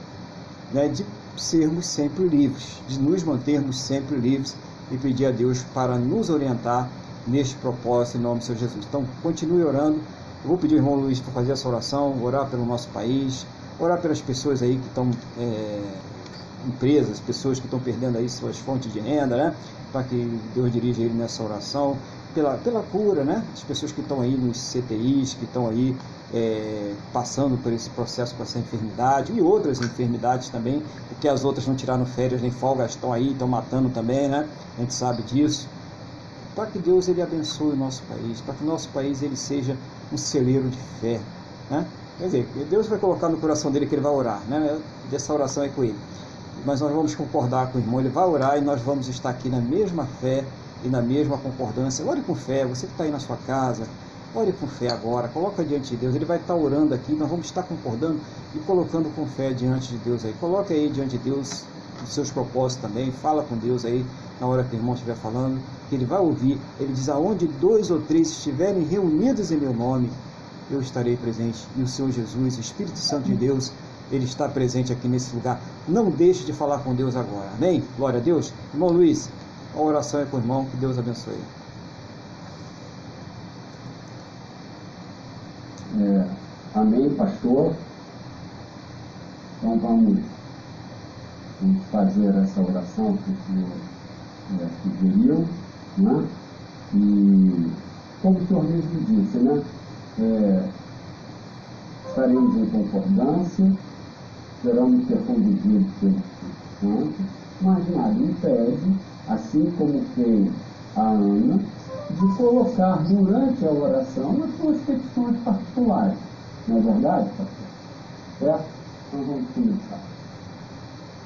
né, de sermos sempre livres, de nos mantermos sempre livres e pedir a Deus para nos orientar neste propósito em nome do Senhor Jesus. Então, continue orando. Eu vou pedir ao irmão Luiz para fazer essa oração, orar pelo nosso país, orar pelas pessoas aí que estão, é, empresas, pessoas que estão perdendo aí suas fontes de renda, né? Para que Deus dirija ele nessa oração, pela, pela cura, né? As pessoas que estão aí nos CTIs, que estão aí é, passando por esse processo com essa enfermidade e outras enfermidades também, porque as outras não tiraram férias nem folgas, estão aí, estão matando também, né? A gente sabe disso. Para que Deus ele abençoe o nosso país, para que o nosso país ele seja um celeiro de fé, né? Quer dizer, Deus vai colocar no coração dele que ele vai orar, né? Dessa oração é com ele. Mas nós vamos concordar com o irmão, ele vai orar e nós vamos estar aqui na mesma fé e na mesma concordância. Ore com fé, você que está aí na sua casa, Ore com fé agora, coloca diante de Deus. Ele vai estar orando aqui, nós vamos estar concordando e colocando com fé diante de Deus aí. Coloque aí diante de Deus os seus propósitos também. Fala com Deus aí na hora que o irmão estiver falando, que ele vai ouvir. Ele diz: Aonde dois ou três estiverem reunidos em meu nome, eu estarei presente. E o Senhor Jesus, Espírito Santo de Deus, ele está presente aqui nesse lugar. Não deixe de falar com Deus agora. Amém? Glória a Deus. Irmão Luiz, a oração é com o irmão. Que Deus abençoe. É, amém, pastor. Então vamos, vamos fazer essa oração que o senhor é, sugeriu, né? E como o senhor mesmo disse, né? É, estaremos em concordância, seremos ser conduzidos pelo Santo, mas nada impede, assim como fez a Ana, de colocar durante a oração as suas petições particulares. Não é verdade, pastor? Certo? Então vamos começar.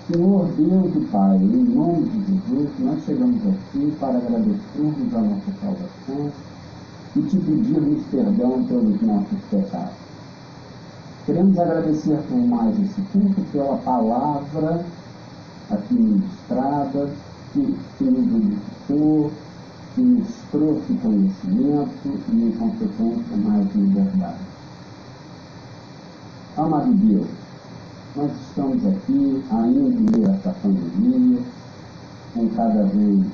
Senhor Deus e Pai, em nome de Jesus, nós chegamos aqui para agradecermos a nossa salvação e te pedirmos perdão pelos nossos pecados. Queremos agradecer por mais esse culto, pela palavra aqui ministrada, que, que nos edificou, que nos trouxe conhecimento e, em consequência, mais liberdade. Amado Deus, nós estamos aqui ainda em meio a essa pandemia, com cada vez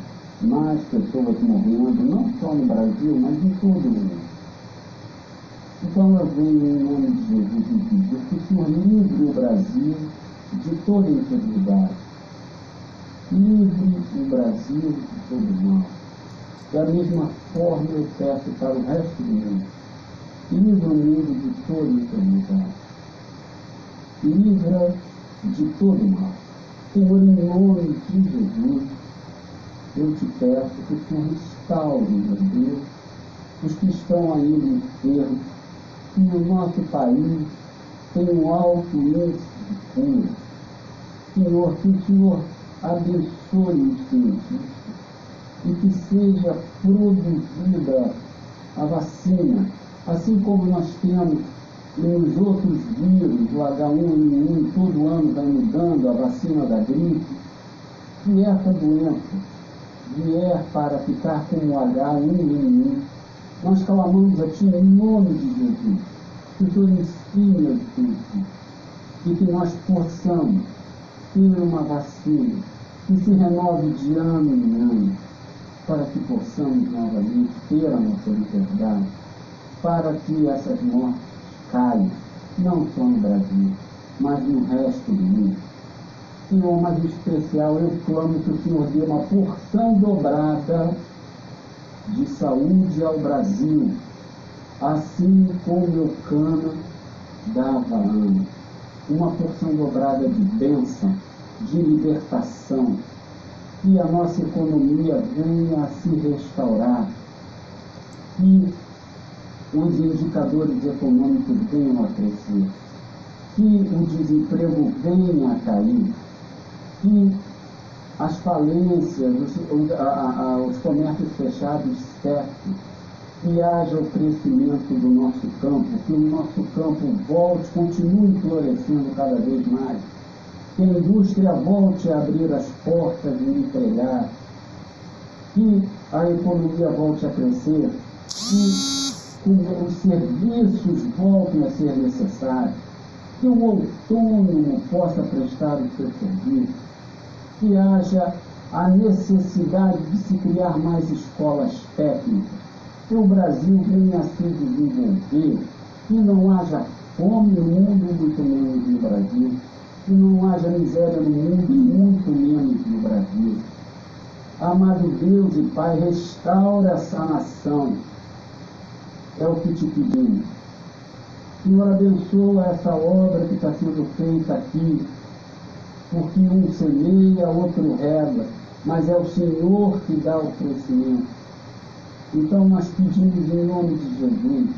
mais pessoas morrendo, não só no Brasil, mas em todo o mundo. Então eu venho em nome de Jesus e pedir que o Senhor livre o Brasil de toda enfermidade. Livre o Brasil de todo mal da mesma forma eu peço para o resto do mundo. livra-me de toda enfermidade. Livra de todo mal. Senhor, em nome de Jesus, eu te peço que Senhor restaure, meu Deus, os que estão ainda enfermos, que no nosso país tem um alto índice de cura. Senhor, que o Senhor abençoe os cientistas e que seja produzida a vacina, assim como nós temos nos outros vírus, o H1N1, todo ano vai mudando a vacina da gripe, se essa doença vier para ficar como o H1N1, nós clamamos a Ti em nome de Jesus, que o Senhor ensine a Espírito, e que nós possamos ter uma vacina que se renove de ano em ano, para que possamos novamente ter a nossa liberdade, para que essas mortes caiam, não só no Brasil, mas no resto do mundo. Senhor, mais em especial, eu clamo que o Senhor dê uma porção dobrada de saúde ao Brasil, assim como o cana dava antes. Uma porção dobrada de bênção, de libertação, que a nossa economia venha a se restaurar, que os indicadores econômicos venham a crescer, que o desemprego venha a cair, que as falências, os, a, a, os comércios fechados cessem, que haja o crescimento do nosso campo, que o nosso campo volte, continue florescendo cada vez mais que a indústria volte a abrir as portas e empregar, que a economia volte a crescer, que os serviços voltem a ser necessários, que o autônomo possa prestar o seu serviço, que haja a necessidade de se criar mais escolas técnicas, que o Brasil venha a se desenvolver, que não haja fome no mundo, muito menos no Brasil que não haja miséria no mundo, muito menos no Brasil. Amado Deus e Pai, restaura essa nação. É o que te pedimos. Senhor, abençoa essa obra que está sendo feita aqui, porque um semeia, outro rega, mas é o Senhor que dá o crescimento. Então nós pedimos em nome de Jesus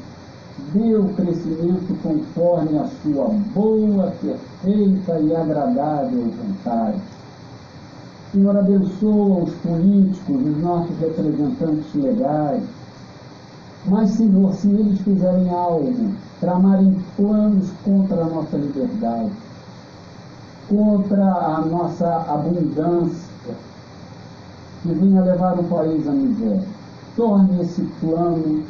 dê o crescimento conforme a sua boa, perfeita e agradável vontade. Senhor, abençoa os políticos, os nossos representantes legais. Mas, Senhor, se eles fizerem algo, tramarem planos contra a nossa liberdade, contra a nossa abundância, que venha levar o país à miséria, torne esse plano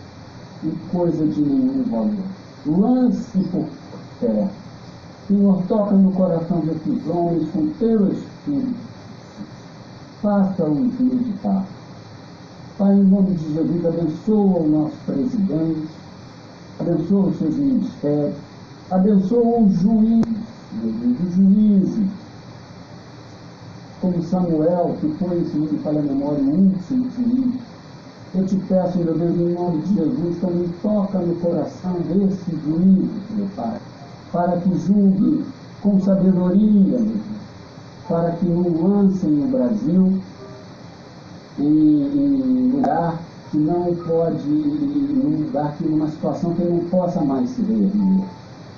e coisa de nenhum valor. Lance por terra. Senhor, toca no coração desses homens com teu Espírito. Faça-os meditar. Pai, em nome de Jesus, abençoa o nosso presidente, abençoa os seus ministérios, abençoa os juízes, os juízes, como Samuel, que foi, se não me falha a memória, o último juiz. Eu te peço, meu Deus, em nome de Jesus, também toca no coração desse juízes, meu Pai, para que julgue com sabedoria, meu Deus, para que não lancem o Brasil em, em lugar que não pode, em lugar que numa situação que não possa mais se reerguer.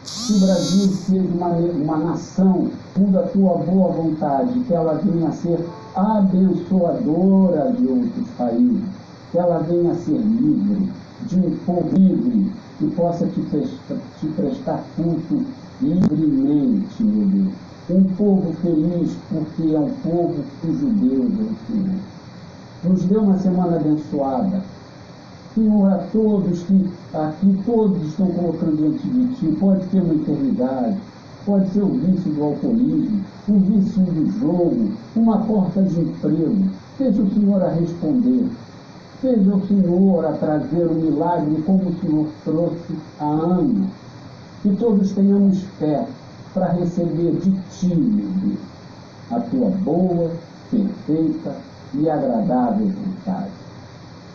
Que o Brasil seja uma, uma nação, segundo a tua boa vontade, que ela venha a ser abençoadora de outros países que ela venha a ser livre, de um povo livre, que possa te prestar, te prestar culto livremente, meu Deus. Um povo feliz, porque é um povo cujo Deus é o Senhor. Nos deu uma semana abençoada. Senhor, a todos que aqui todos estão colocando diante de Ti, pode ter uma eternidade, pode ser o vício do alcoolismo, o vício do jogo, uma porta de emprego. Seja o Senhor a responder. Seja o Senhor a trazer o milagre como o Senhor trouxe a Ana. Que todos tenhamos fé para receber de Ti, meu Deus, a Tua boa, perfeita e agradável vontade.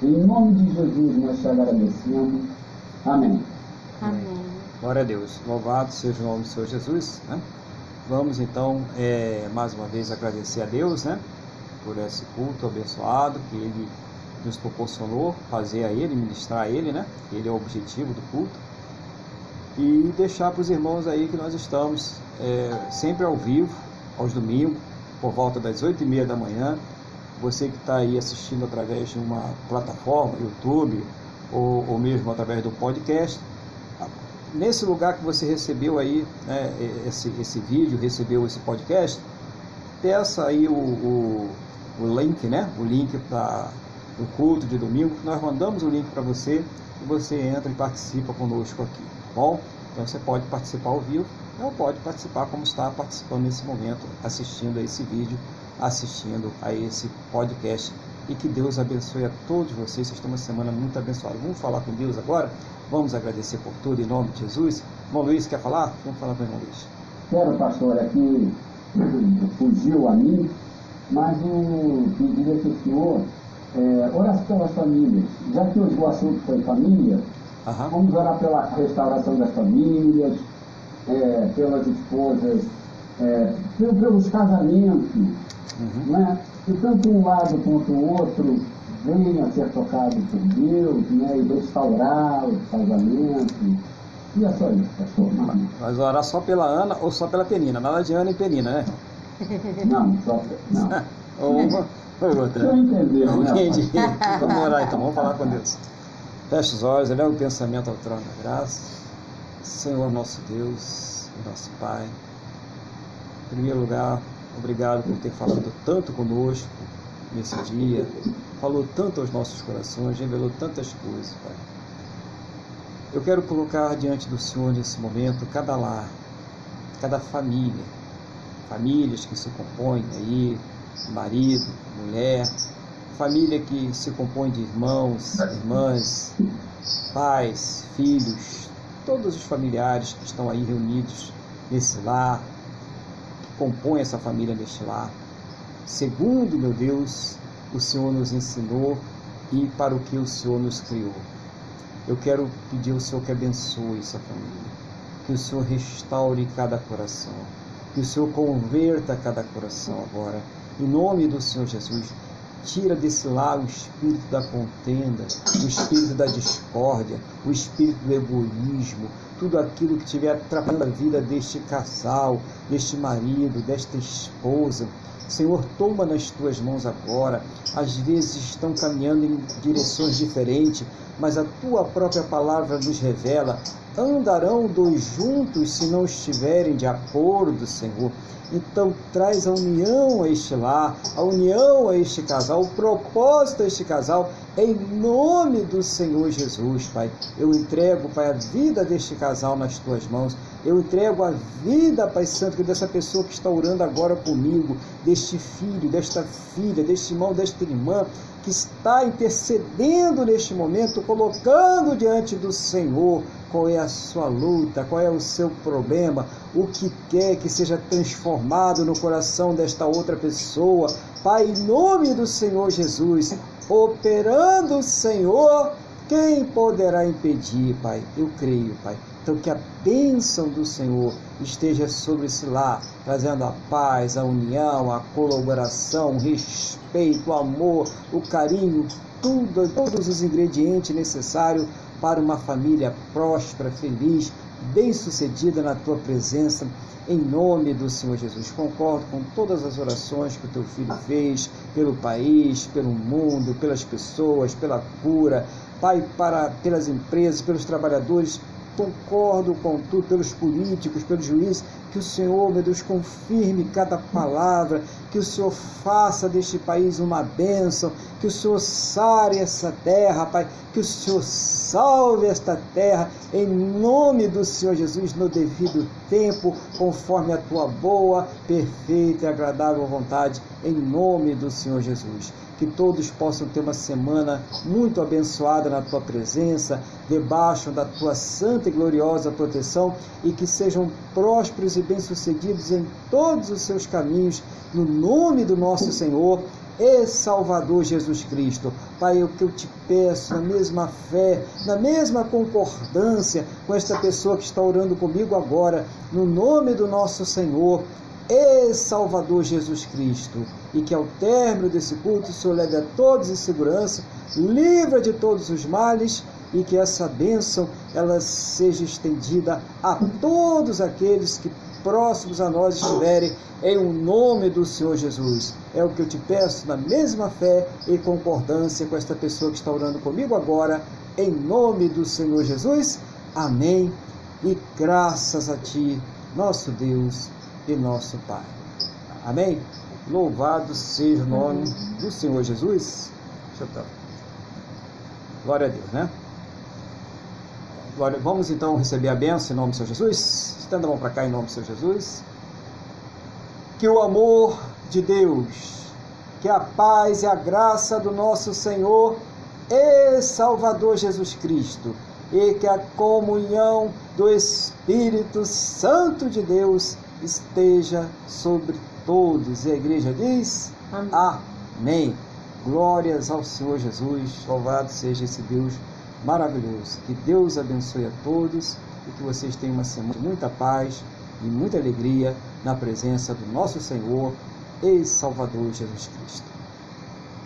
Em nome de Jesus nós te agradecemos. Amém. Amém. Glória a Deus. Louvado seja o nome do Senhor Jesus. Né? Vamos então é, mais uma vez agradecer a Deus, né? Por esse culto abençoado que Ele nos proporcionou fazer a Ele, ministrar a Ele, né? Ele é o objetivo do culto. E deixar para os irmãos aí que nós estamos é, sempre ao vivo, aos domingos, por volta das oito e meia da manhã. Você que está aí assistindo através de uma plataforma, YouTube, ou, ou mesmo através do podcast, nesse lugar que você recebeu aí né, esse, esse vídeo, recebeu esse podcast, peça aí o, o, o link, né? O link para o culto de domingo, nós mandamos o link para você e você entra e participa conosco aqui, tá bom? Então você pode participar ao vivo ou pode participar como está participando nesse momento, assistindo a esse vídeo, assistindo a esse podcast. E que Deus abençoe a todos vocês. Vocês estão uma semana muito abençoada. Vamos falar com Deus agora? Vamos agradecer por tudo em nome de Jesus. Irmão Luiz, quer falar? Vamos falar com o irmão Luiz. Quero, pastor, aqui fugiu a mim, mas eu pediria que o senhor é, orasse pelas famílias. Já que hoje o assunto foi família, Aham. vamos orar pela restauração das famílias, é, pelas esposas, é, pel- pelos casamentos, Uhum. né? que tanto um lado quanto o outro venha a ser tocado por Deus né? e restaurar os casamentos. E é só isso, pastor. Não, Nós orar só pela Ana ou só pela Penina. Nada de Ana e Penina, né? não, só, não. Ou uma ou outra. Você entendeu, Não né? entendi. pastor? Vamos orar então, vamos falar com Deus. Feche os olhos, eleva o pensamento ao trono da graça. Senhor nosso Deus, nosso Pai. Em primeiro lugar, obrigado por ter falado tanto conosco nesse dia. Falou tanto aos nossos corações, revelou tantas coisas, Pai. Eu quero colocar diante do Senhor nesse momento cada lar, cada família, famílias que se compõem aí, marido, mulher, família que se compõe de irmãos, irmãs, pais, filhos, todos os familiares que estão aí reunidos nesse lar, que compõem essa família neste lar. Segundo, meu Deus, o Senhor nos ensinou e para o que o Senhor nos criou. Eu quero pedir ao Senhor que abençoe essa família, que o Senhor restaure cada coração, que o Senhor converta cada coração agora. Em nome do Senhor Jesus, tira desse lar o espírito da contenda, o espírito da discórdia, o espírito do egoísmo, tudo aquilo que estiver atrapalhando a vida deste casal, deste marido, desta esposa. Senhor, toma nas tuas mãos agora. Às vezes estão caminhando em direções diferentes, mas a tua própria palavra nos revela: andarão dois juntos se não estiverem de acordo, Senhor. Então traz a união a este lar, a união a este casal, o propósito a este casal, em nome do Senhor Jesus, Pai. Eu entrego, Pai, a vida deste casal nas tuas mãos. Eu entrego a vida, Pai Santo, dessa pessoa que está orando agora comigo, deste filho, desta filha, deste irmão, desta irmã, que está intercedendo neste momento, colocando diante do Senhor qual é a sua luta, qual é o seu problema, o que quer que seja transformado no coração desta outra pessoa. Pai, em nome do Senhor Jesus, operando, Senhor, quem poderá impedir, Pai? Eu creio, Pai. Então, que a bênção do Senhor esteja sobre esse lar, trazendo a paz, a união, a colaboração, o respeito, o amor, o carinho, tudo, todos os ingredientes necessários para uma família próspera, feliz, bem-sucedida na tua presença, em nome do Senhor Jesus. Concordo com todas as orações que o teu filho fez pelo país, pelo mundo, pelas pessoas, pela cura, Pai, para, pelas empresas, pelos trabalhadores, concordo com tudo, pelos políticos, pelos juízes, que o Senhor, meu Deus, confirme cada palavra, que o Senhor faça deste país uma bênção, que o Senhor sare essa terra, Pai, que o Senhor salve esta terra, em nome do Senhor Jesus, no devido tempo, conforme a tua boa, perfeita e agradável vontade, em nome do Senhor Jesus que todos possam ter uma semana muito abençoada na tua presença, debaixo da tua santa e gloriosa proteção e que sejam prósperos e bem-sucedidos em todos os seus caminhos, no nome do nosso Senhor, e Salvador Jesus Cristo. Pai, o que eu te peço, na mesma fé, na mesma concordância com esta pessoa que está orando comigo agora, no nome do nosso Senhor e Salvador Jesus Cristo, e que ao término desse culto o Senhor leve a todos em segurança, livra de todos os males e que essa bênção ela seja estendida a todos aqueles que próximos a nós estiverem, em o um nome do Senhor Jesus. É o que eu te peço na mesma fé e concordância com esta pessoa que está orando comigo agora, em nome do Senhor Jesus. Amém. E graças a Ti, nosso Deus e nosso Pai. Amém? Louvado seja o nome do Senhor Jesus. Glória a Deus, né? Glória. Vamos então receber a bênção em nome do Senhor Jesus. Estenda a mão para cá em nome do Senhor Jesus. Que o amor de Deus, que a paz e a graça do nosso Senhor e Salvador Jesus Cristo, e que a comunhão do Espírito Santo de Deus esteja sobre todos. E a igreja diz: Amém. Amém. Glórias ao Senhor Jesus. Louvado seja esse Deus maravilhoso. Que Deus abençoe a todos e que vocês tenham uma semana de muita paz e muita alegria na presença do nosso Senhor e Salvador Jesus Cristo.